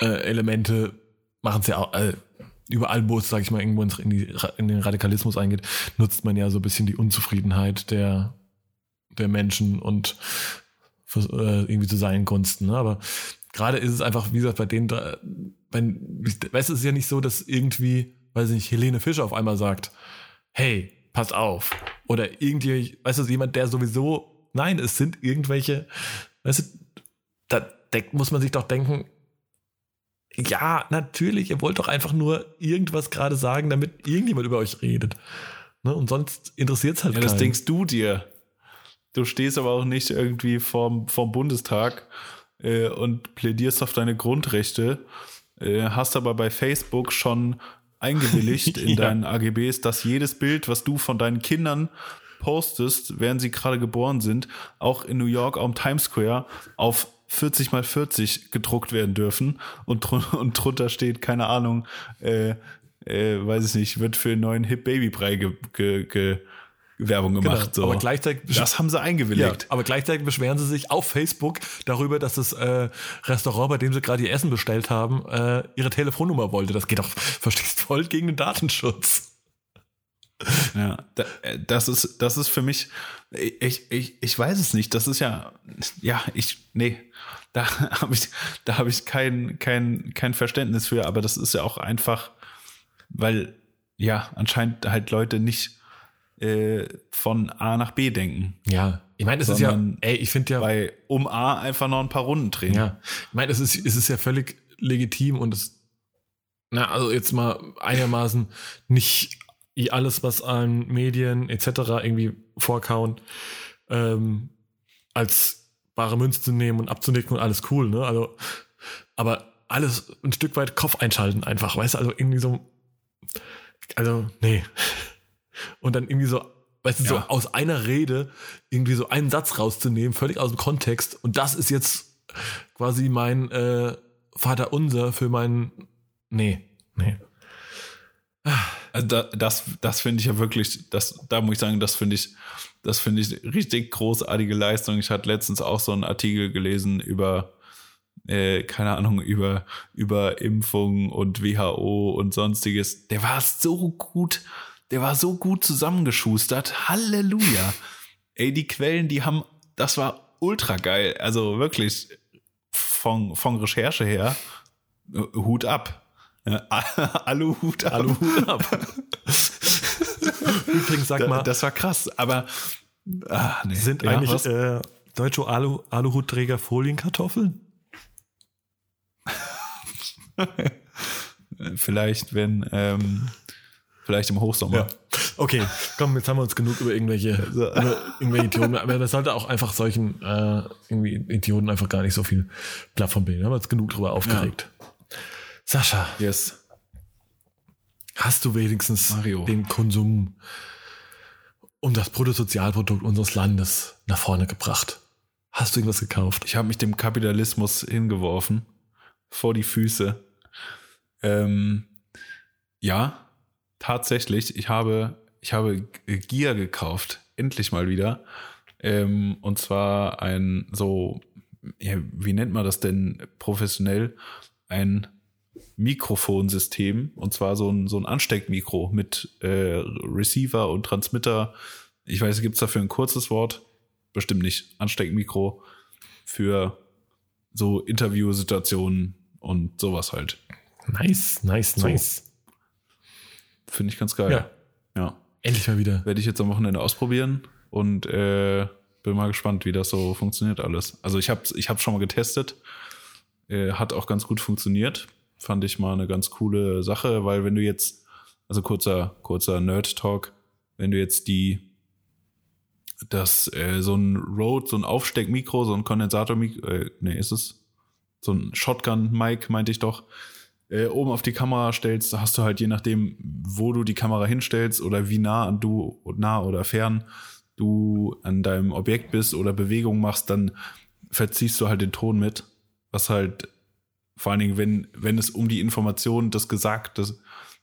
äh, Elemente machen es ja auch, äh, überall, wo es, sage ich mal, irgendwo in, die, in den Radikalismus eingeht, nutzt man ja so ein bisschen die Unzufriedenheit der, der Menschen und für, äh, irgendwie zu seinen Gunsten. Ne? Aber gerade ist es einfach, wie gesagt, bei denen, bei, weißt du, es ist ja nicht so, dass irgendwie, weiß ich nicht, Helene Fischer auf einmal sagt, hey, pass auf. Oder irgendwie, weißt du, jemand, der sowieso Nein, es sind irgendwelche, weißt du, da, da muss man sich doch denken, ja, natürlich, ihr wollt doch einfach nur irgendwas gerade sagen, damit irgendjemand über euch redet. Ne? Und sonst interessiert es halt Ja, keinen. das denkst du dir. Du stehst aber auch nicht irgendwie vorm, vorm Bundestag äh, und plädierst auf deine Grundrechte, äh, hast aber bei Facebook schon eingewilligt in ja. deinen AGBs, dass jedes Bild, was du von deinen Kindern postest, während sie gerade geboren sind, auch in New York am Times Square auf 40 mal 40 gedruckt werden dürfen und, dr und drunter steht, keine Ahnung, äh, äh, weiß ich nicht, wird für einen neuen Hip Baby Brei ge, ge, ge Werbung genau, gemacht. Genau, so. Aber gleichzeitig das haben sie eingewilligt. Ja, aber gleichzeitig beschweren sie sich auf Facebook darüber, dass das äh, Restaurant, bei dem sie gerade ihr Essen bestellt haben, äh, ihre Telefonnummer wollte. Das geht doch, verstehst voll gegen den Datenschutz. Ja, äh, das ist, das ist für mich, ich, ich, ich weiß es nicht. Das ist ja, ja, ich, nee, da habe ich, da habe ich kein, kein, kein Verständnis für, aber das ist ja auch einfach, weil, ja, anscheinend halt Leute nicht äh, von A nach B denken. Ja, ich meine, es ist ja, ey, ich finde ja. Bei um A einfach noch ein paar Runden drehen. Ja, ich meine, es ist, es ist ja völlig legitim und es, na, also jetzt mal einigermaßen nicht alles, was an Medien etc. irgendwie vorkauen, ähm, als bare Münze zu nehmen und abzunicken und alles cool, ne? Also, aber alles ein Stück weit Kopf einschalten einfach, weißt du? Also irgendwie so, also, nee. Und dann irgendwie so, weißt du, so Ja. aus einer Rede irgendwie so einen Satz rauszunehmen, völlig aus dem Kontext. Und das ist jetzt quasi mein äh, Vater unser für meinen. Nee, nee. Also da, das, das finde ich ja wirklich, das, da muss ich sagen, das finde ich, das finde ich richtig großartige Leistung. Ich hatte letztens auch so einen Artikel gelesen über, äh, keine Ahnung, über, über Impfung und WHO und sonstiges. Der war so gut, der war so gut zusammengeschustert. Halleluja. Ey, die Quellen, die haben, das war ultra geil. Also wirklich von, von Recherche her, äh, Hut ab. Ja, Alu Hut ab. Alu Hut ab. Übrigens, sag mal, Das war krass, aber ah, nee. sind Ja, eigentlich äh, deutsche Alu Aluhutträger Folienkartoffeln? vielleicht, wenn ähm, vielleicht im Hochsommer. Okay, komm, jetzt haben wir uns genug über irgendwelche, über irgendwelche Idioten, aber das sollte auch einfach solchen äh, irgendwie Idioten einfach gar nicht so viel Plattform bilden. Da haben wir uns genug drüber aufgeregt. Sascha, Yes. hast du wenigstens Mario. den Konsum um das Bruttosozialprodukt unseres Landes nach vorne gebracht? Hast du irgendwas gekauft? Ich habe mich dem Kapitalismus hingeworfen vor die Füße. Ähm, ja, tatsächlich. Ich habe ich habe Gier gekauft, endlich mal wieder. Ähm, und zwar ein so, ja, wie nennt man das denn professionell? Ein Mikrofonsystem und zwar so ein, so ein Ansteckmikro mit äh, Receiver und Transmitter. Ich weiß, gibt es dafür ein kurzes Wort? Bestimmt nicht. Ansteckmikro für so Interviewsituationen und sowas halt. Nice, nice, So. nice. Finde ich ganz geil. Ja. ja. Endlich mal wieder. Werde ich jetzt am Wochenende ausprobieren und äh, bin mal gespannt, wie das so funktioniert alles. Also ich habe ich hab's schon mal getestet. Äh, hat auch ganz gut funktioniert. Fand ich mal eine ganz coole Sache, weil wenn du jetzt, also kurzer, kurzer Nerd-Talk, wenn du jetzt die, das, äh, so ein Rode, so ein Aufsteckmikro, so ein Kondensatormikro, äh, nee, ist es? So ein Shotgun-Mic, meinte ich doch, äh, oben auf die Kamera stellst, hast du halt je nachdem, wo du die Kamera hinstellst oder wie nah du, nah oder fern du an deinem Objekt bist oder Bewegung machst, dann verziehst du halt den Ton mit, was halt vor allen Dingen, wenn, wenn es um die Information des Gesagtes,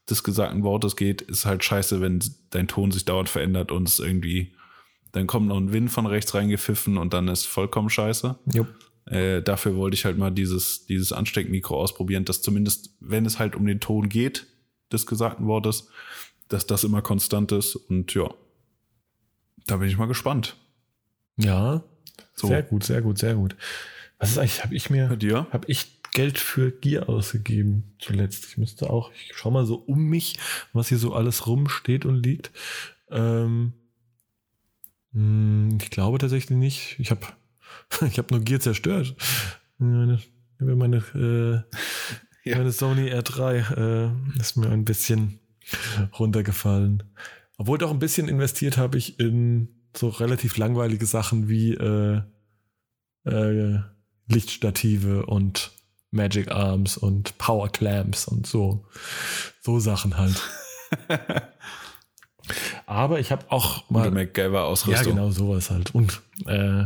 des gesagten Wortes geht, ist halt scheiße, wenn dein Ton sich dauernd verändert und es irgendwie, dann kommt noch ein Wind von rechts reingepfiffen und dann ist vollkommen scheiße. Jupp. Äh, dafür wollte ich halt mal dieses, dieses Ansteckmikro ausprobieren, dass zumindest, wenn es halt um den Ton geht, des gesagten Wortes, dass das immer konstant ist. Und ja, da bin ich mal gespannt. Ja, So. sehr gut, sehr gut, sehr gut. Was ist eigentlich, habe ich mir, Bei dir? habe ich Geld für Gier ausgegeben zuletzt? Ich müsste auch, ich schau mal so um mich, was hier so alles rumsteht und liegt. Ähm, mh, ich glaube tatsächlich nicht. Ich habe ich hab nur Gier zerstört. Meine, meine, äh, Ja. meine Sony R3 äh, ist mir ein bisschen runtergefallen. Obwohl doch ein bisschen investiert habe ich in so relativ langweilige Sachen wie äh, äh, Lichtstative und Magic Arms und Power Clamps und so. So Sachen halt. Aber ich habe auch Oder mal. MacGyver-Ausrüstung. Ja, genau, sowas halt. Und äh,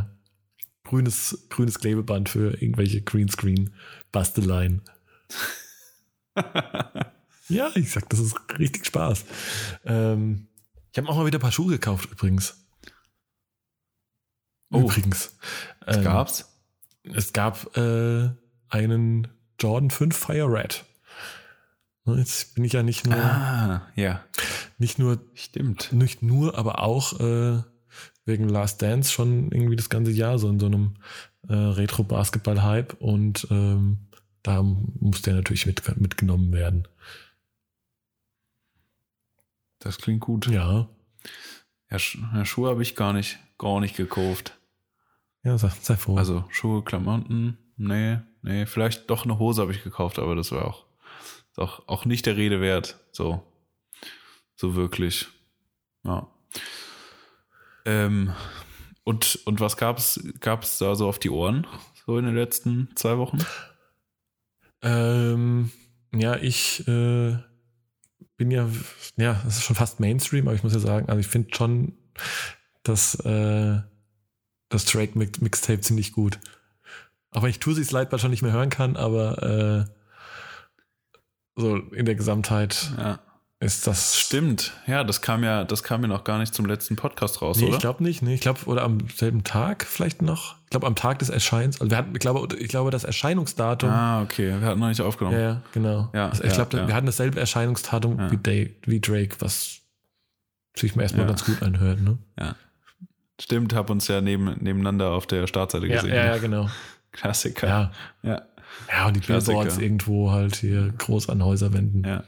grünes, grünes Klebeband für irgendwelche Greenscreen-Basteleien. ja, ich sag, das ist richtig Spaß. Ähm, ich habe auch mal wieder ein paar Schuhe gekauft, übrigens. Oh. Übrigens. Was Ähm, gab's? es gab äh, einen Jordan 5 Fire Red. Jetzt bin ich ja nicht nur, Ah, ja, nicht nur, stimmt. nicht nur, aber auch äh, wegen Last Dance schon irgendwie das ganze Jahr so in so einem äh, Retro-Basketball-Hype und ähm, da muss der natürlich mit, mitgenommen werden. Das klingt gut. Ja, Ja, ja, Schuhe habe ich gar nicht, gar nicht gekauft. ja, sei, sei froh. Also Schuhe, Klamotten, nee, nee, vielleicht doch eine Hose habe ich gekauft, aber das war auch, auch, auch nicht der Rede wert. So, so wirklich. Ja. Ähm, und, und was gab's, gab's da so auf die Ohren, so in den letzten zwei Wochen? Ähm, ja, ich äh, bin ja, ja, das ist schon fast Mainstream, aber ich muss ja sagen, also ich finde schon, dass äh, das Drake Mixtape ziemlich gut. Auch wenn ich Tusi Slide schon nicht mehr hören kann, aber äh, so in der Gesamtheit Ja. Ist das. Stimmt. Ja, das kam ja, das kam ja noch gar nicht zum letzten Podcast raus, Nee, oder? ich glaube nicht. Nee, ich glaube, oder am selben Tag vielleicht noch. Ich glaube, am Tag des Erscheins. Also wir hatten, ich glaube, ich glaube, das Erscheinungsdatum. ah, okay. Wir hatten noch nicht aufgenommen. Ja, ja, genau. Ja, also ich ja, glaube, ja. wir hatten dasselbe Erscheinungsdatum Ja. wie, Day, wie Drake, was sich mir erstmal Ja. ganz gut anhört. Ne? Stimmt, hab uns ja neben, nebeneinander auf der Startseite Ja, gesehen. ja, ja, genau. Klassiker. Ja. Ja. ja, und die Klassiker. Billboards irgendwo halt hier groß an Häuserwänden. Ja.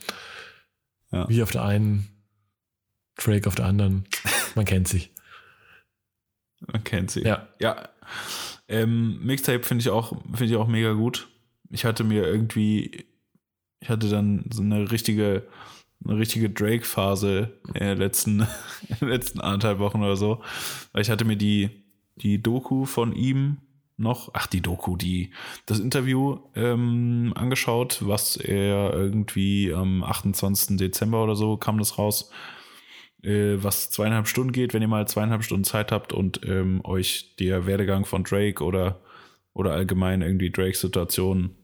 Ja. Wie auf der einen, Drake auf der anderen. Man kennt sich. Man kennt sie. Ja. Ja. Ähm, Mixtape finde ich auch, finde ich auch mega gut. Ich hatte mir irgendwie, ich hatte dann so eine richtige, eine richtige Drake-Phase in den letzten, in den letzten anderthalb Wochen oder so. Weil ich hatte mir die, die Doku von ihm noch, ach, die Doku, die, das Interview ähm, angeschaut, was er irgendwie am 28. Dezember oder so kam das raus äh, was zweieinhalb Stunden geht, wenn ihr mal zweieinhalb Stunden Zeit habt und ähm, euch der Werdegang von Drake oder, oder allgemein irgendwie Drakes Situation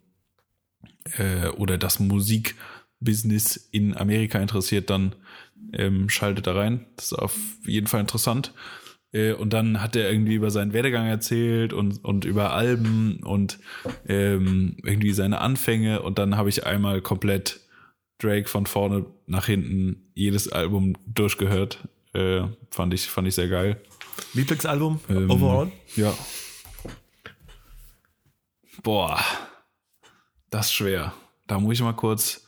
äh, oder das Musikbusiness in Amerika interessiert, dann ähm, schaltet da rein. Das ist auf jeden Fall interessant. Äh, und dann hat er irgendwie über seinen Werdegang erzählt und, und über Alben und ähm, irgendwie seine Anfänge. Und dann habe ich einmal komplett Drake von vorne nach hinten jedes Album durchgehört. Äh, fand, ich, fand ich sehr geil. Lieblingsalbum Ähm, overall? Ja. Boah, das ist schwer. Da muss ich mal kurz,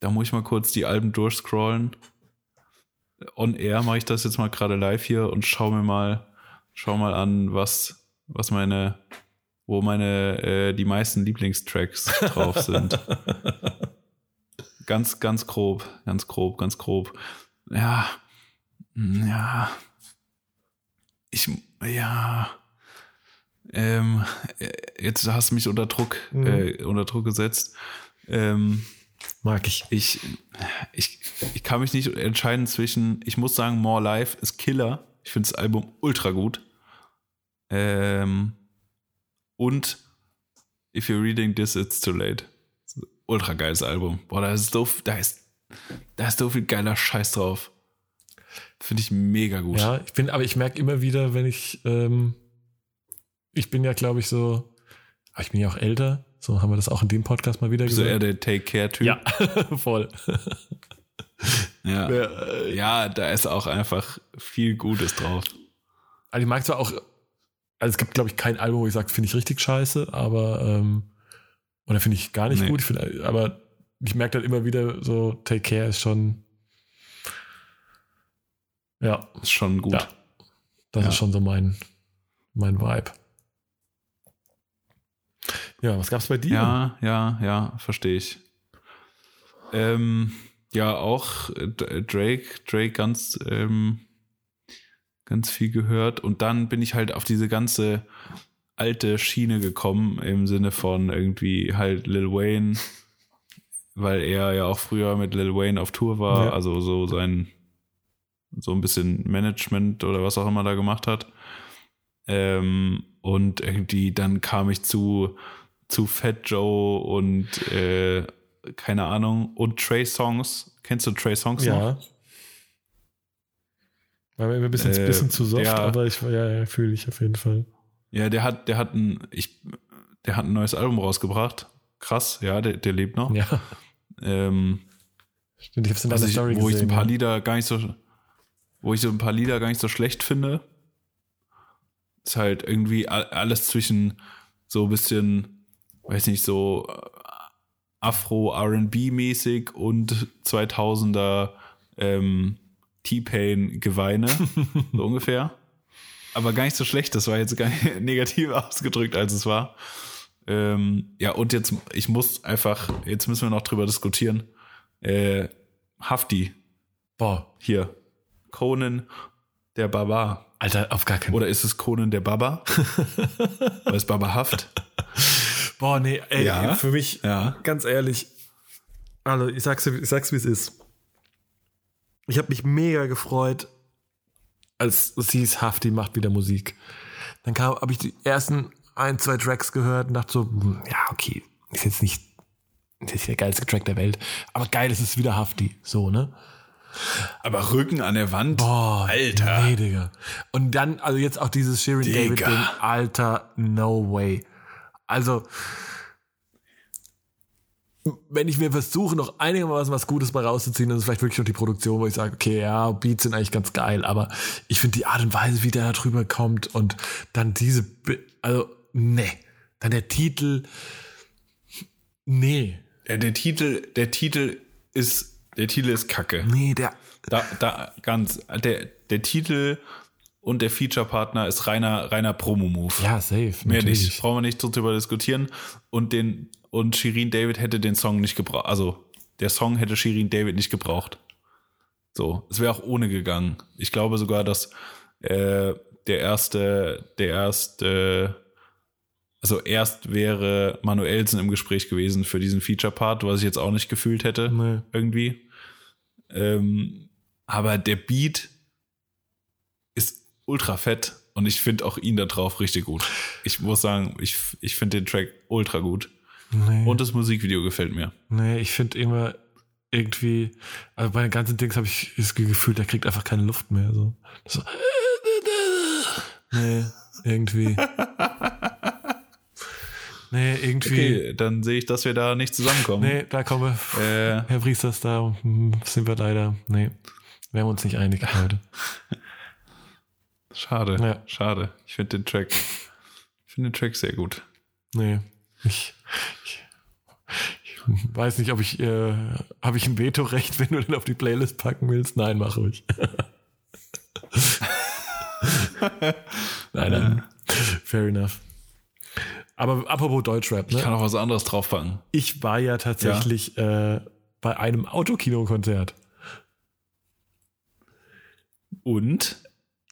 da muss ich mal kurz die Alben durchscrollen. On Air mache ich das jetzt mal gerade live hier und schau mir mal, schau mal an, was, was meine, wo meine, äh, die meisten Lieblingstracks drauf sind. ganz, ganz grob, ganz grob, ganz grob. Ja, mm, ja. Ich, ja. Ähm, äh, jetzt hast du mich unter Druck, Mhm. äh, unter Druck gesetzt. Ähm, Mag ich. ich, ich, ich kann mich nicht entscheiden zwischen, ich muss sagen, More Life ist Killer. Ich finde das Album ultra gut. Ähm, und If You're Reading This, It's Too Late. Ultra geiles Album. Boah, da ist so, da ist, da ist so viel geiler Scheiß drauf. Finde ich mega gut. Ja, ich bin, aber ich merke immer wieder, wenn ich, ähm, ich bin ja, glaube ich, so, ich bin ja auch älter, so haben wir das auch in dem Podcast mal wieder Bist du eher gesagt. der Take-Care-Typ? Ja, voll. Ja. Ja, äh, ja, da ist auch einfach viel Gutes drauf. Also ich mag zwar auch, also es gibt, glaube ich, kein Album, wo ich sage, finde ich richtig scheiße, aber ähm, oder finde ich gar nicht Nee. gut. Ich find, aber ich merke dann immer wieder so, Take Care ist schon, ja, Ist schon gut. Ja. das Ja. ist schon so mein, mein Vibe. Ja, was gab's bei dir? Ja, ja, ja, verstehe ich. Ähm, ja, auch äh, Drake, Drake ganz, ähm, ganz viel gehört. Und dann bin ich halt auf diese ganze alte Schiene gekommen, im Sinne von irgendwie halt Lil Wayne, weil er ja auch früher mit Lil Wayne auf Tour war, Ja. also so sein, so ein bisschen Management oder was auch immer da gemacht hat. Ähm, und irgendwie dann kam ich zu, zu Fat Joe und äh, keine Ahnung und Trey Songs. Kennst du Trey Songs noch? Ja. War mir ein bisschen, Äh, bisschen zu soft, ja. aber ich ja, ja, fühle ich auf jeden Fall. Ja, der hat, der hat ein, ich, der hat ein neues Album rausgebracht. Krass, ja, der, der lebt noch. Ja, Ähm, stimmt, ich hab's in deiner ich, Story wo ich gesehen. ein paar. Lieder gar nicht so, wo ich so ein paar Lieder gar nicht so schlecht finde. Ist halt irgendwie alles zwischen so ein bisschen, weiß nicht, so äh, Afro-RB-mäßig und 2000er ähm, T-Pain-Geweine, so ungefähr. Aber gar nicht so schlecht, das war jetzt gar nicht negativ ausgedrückt, als es war. Ähm, ja, und jetzt, ich muss einfach, jetzt müssen wir noch drüber diskutieren. Äh, Hafti, Boah, hier. Conan der Barbar. Alter, auf gar keinen Oder ist es Conan der Baba? Oder ist Baba Haft? Boah, nee, ey, Ja. für mich, Ja. ganz ehrlich, also ich sag's, ich sag's wie es ist. ich habe mich mega gefreut, als es hieß, Hafti macht wieder Musik. Dann kam, habe ich die ersten ein, zwei Tracks gehört und dachte so, hm, ja, okay, ist jetzt nicht, ist jetzt der geilste Track der Welt, aber geil, es ist wieder Hafti, so, ne? Aber Rücken an der Wand, Boah, Alter. Nee, Digga. Und dann, also jetzt auch dieses Shirin Digga. David Ding, Alter, no way. Also, wenn ich mir versuche, noch einigermaßen was Gutes bei rauszuziehen, dann ist vielleicht wirklich noch die Produktion, wo ich sage, okay, ja, Beats sind eigentlich ganz geil, aber ich finde die Art und Weise, wie der da drüber kommt und dann diese, also, nee. Dann der Titel, nee. Ja, der Titel, der Titel ist, der Titel ist Kacke. Nee, der, Da, da ganz, der, der Titel und der Feature-Partner ist reiner, reiner Promo-Move. ja, safe. Mehr natürlich. nicht. Brauchen wir nicht drüber diskutieren. Und den, und Shirin David hätte den Song nicht gebraucht. Also, der Song hätte Shirin David nicht gebraucht. So. Es wäre auch ohne gegangen. Ich glaube sogar, dass, äh, der erste, der erste, also erst wäre Manuelsen im Gespräch gewesen für diesen Feature-Part, was ich jetzt auch nicht gefühlt hätte. Nee. Irgendwie. Ähm, aber der Beat ist ultra fett und ich finde auch ihn da drauf richtig gut. Ich muss sagen, ich, ich finde den Track ultra gut. Nee. Und das Musikvideo gefällt mir. Nee, ich finde immer irgendwie, also bei den ganzen Dings habe ich das Gefühl, der kriegt einfach keine Luft mehr. So. so nee, irgendwie. Nee, irgendwie. Okay, dann sehe ich, dass wir da nicht zusammenkommen. Nee, da kommen wir. Äh, Herr Priesters, da hm, sind wir leider. Nee, wir uns nicht einig heute. schade, Ja. schade. Ich finde den Track, ich finde den Track sehr gut. Nee, ich, ich, ich weiß nicht, ob ich, äh, habe ich ein Vetorecht, wenn du den auf die Playlist packen willst? Nein, mach ruhig. nein, nein. Fair enough. Aber apropos Deutschrap, Ich ne? kann auch was anderes draufpacken. Ich war ja tatsächlich äh, bei einem Autokino-Konzert. Und?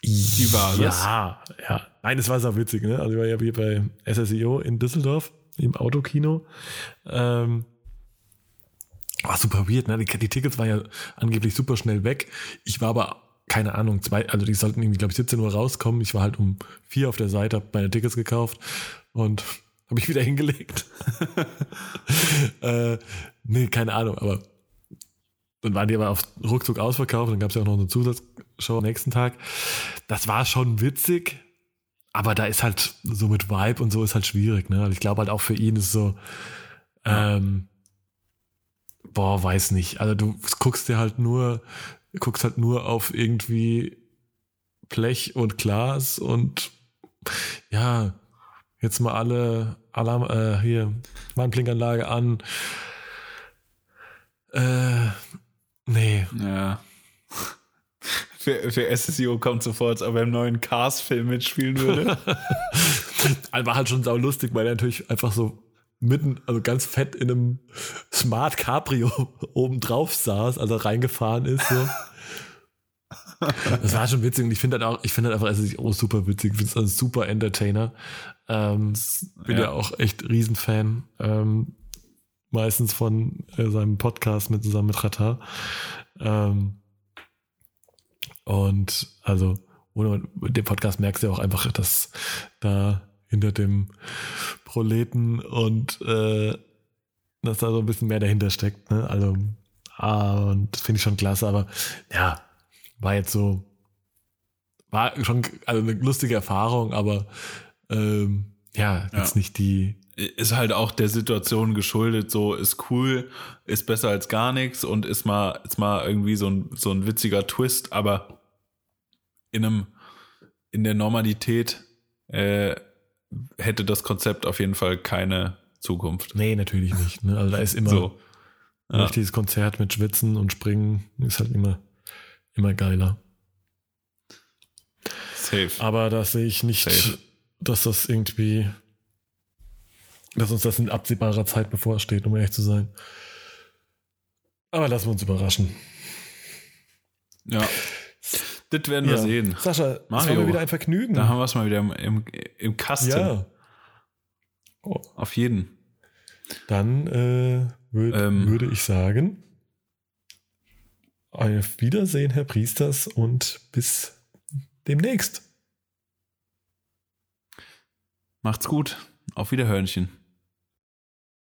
Wie war das? Ja, ja. Nein, es war so witzig, ne? Also ich war ja hier bei SSIO in Düsseldorf im Autokino. Ähm, war super weird, ne? Die, die Tickets waren ja angeblich super schnell weg. Ich war aber, keine Ahnung, zwei, also die sollten irgendwie, glaube ich, 17 Uhr rauskommen. Ich war halt um vier auf der Seite, habe meine Tickets gekauft und habe ich wieder hingelegt. äh, nee, keine Ahnung, aber dann waren die aber auf ruckzuck ausverkauft, dann gab es ja auch noch eine Zusatzshow am nächsten Tag. Das war schon witzig, aber da ist halt so mit Vibe und so ist halt schwierig. Ne? Ich glaube halt auch für ihn ist so, ähm, boah, weiß nicht. Also du guckst dir halt nur, guckst halt nur auf irgendwie Blech und Glas und ja, jetzt mal alle Alarm, äh, hier, Warnblinkanlage an. Äh, nee. Ja. Für, für SSIO kommt so vor, als ob er im neuen Cars-Film mitspielen würde. Also war halt schon sau lustig, weil er natürlich einfach so mitten, also ganz fett in einem Smart Cabrio oben drauf saß, als er reingefahren ist. So. Das war schon witzig und ich finde halt auch, ich finde halt einfach SSIO super witzig, ich finde es ein super Entertainer. Ähm, bin ja. Ja. auch echt Riesenfan. Ähm, meistens von äh, seinem Podcast mit zusammen mit Rata. Ähm, und also ohne den Podcast merkst du ja auch einfach, dass da hinter dem Proleten und äh, dass da so ein bisschen mehr dahinter steckt. Ne? Also, ah, und das finde ich schon klasse, aber ja, war jetzt so, war schon also eine lustige Erfahrung, aber ähm, ja, jetzt Ja. nicht die, ist halt auch der Situation geschuldet, so ist cool, ist besser als gar nichts und ist mal, ist mal irgendwie so ein, so ein witziger Twist, aber in einem, in der Normalität äh, hätte das Konzept auf jeden Fall keine Zukunft. nee, natürlich nicht. Ne? Also da ist immer So. Ja. richtiges Konzert mit Schwitzen und Springen, ist halt immer, immer geiler. Safe. Aber da sehe ich nicht, Safe. Dass das irgendwie, dass uns das in absehbarer Zeit bevorsteht, um ehrlich zu sein. Aber lassen wir uns überraschen. Ja. Das werden wir sehen. Sascha, das war Mario, mir wieder ein Vergnügen. Da haben wir es mal wieder im, im, im Kasten. ja. Oh, Auf jeden. dann äh, würd, Ähm. würde ich sagen, Auf Wiedersehen, Herr Priesters, und bis demnächst. Macht's gut. Auf Wiederhörnchen.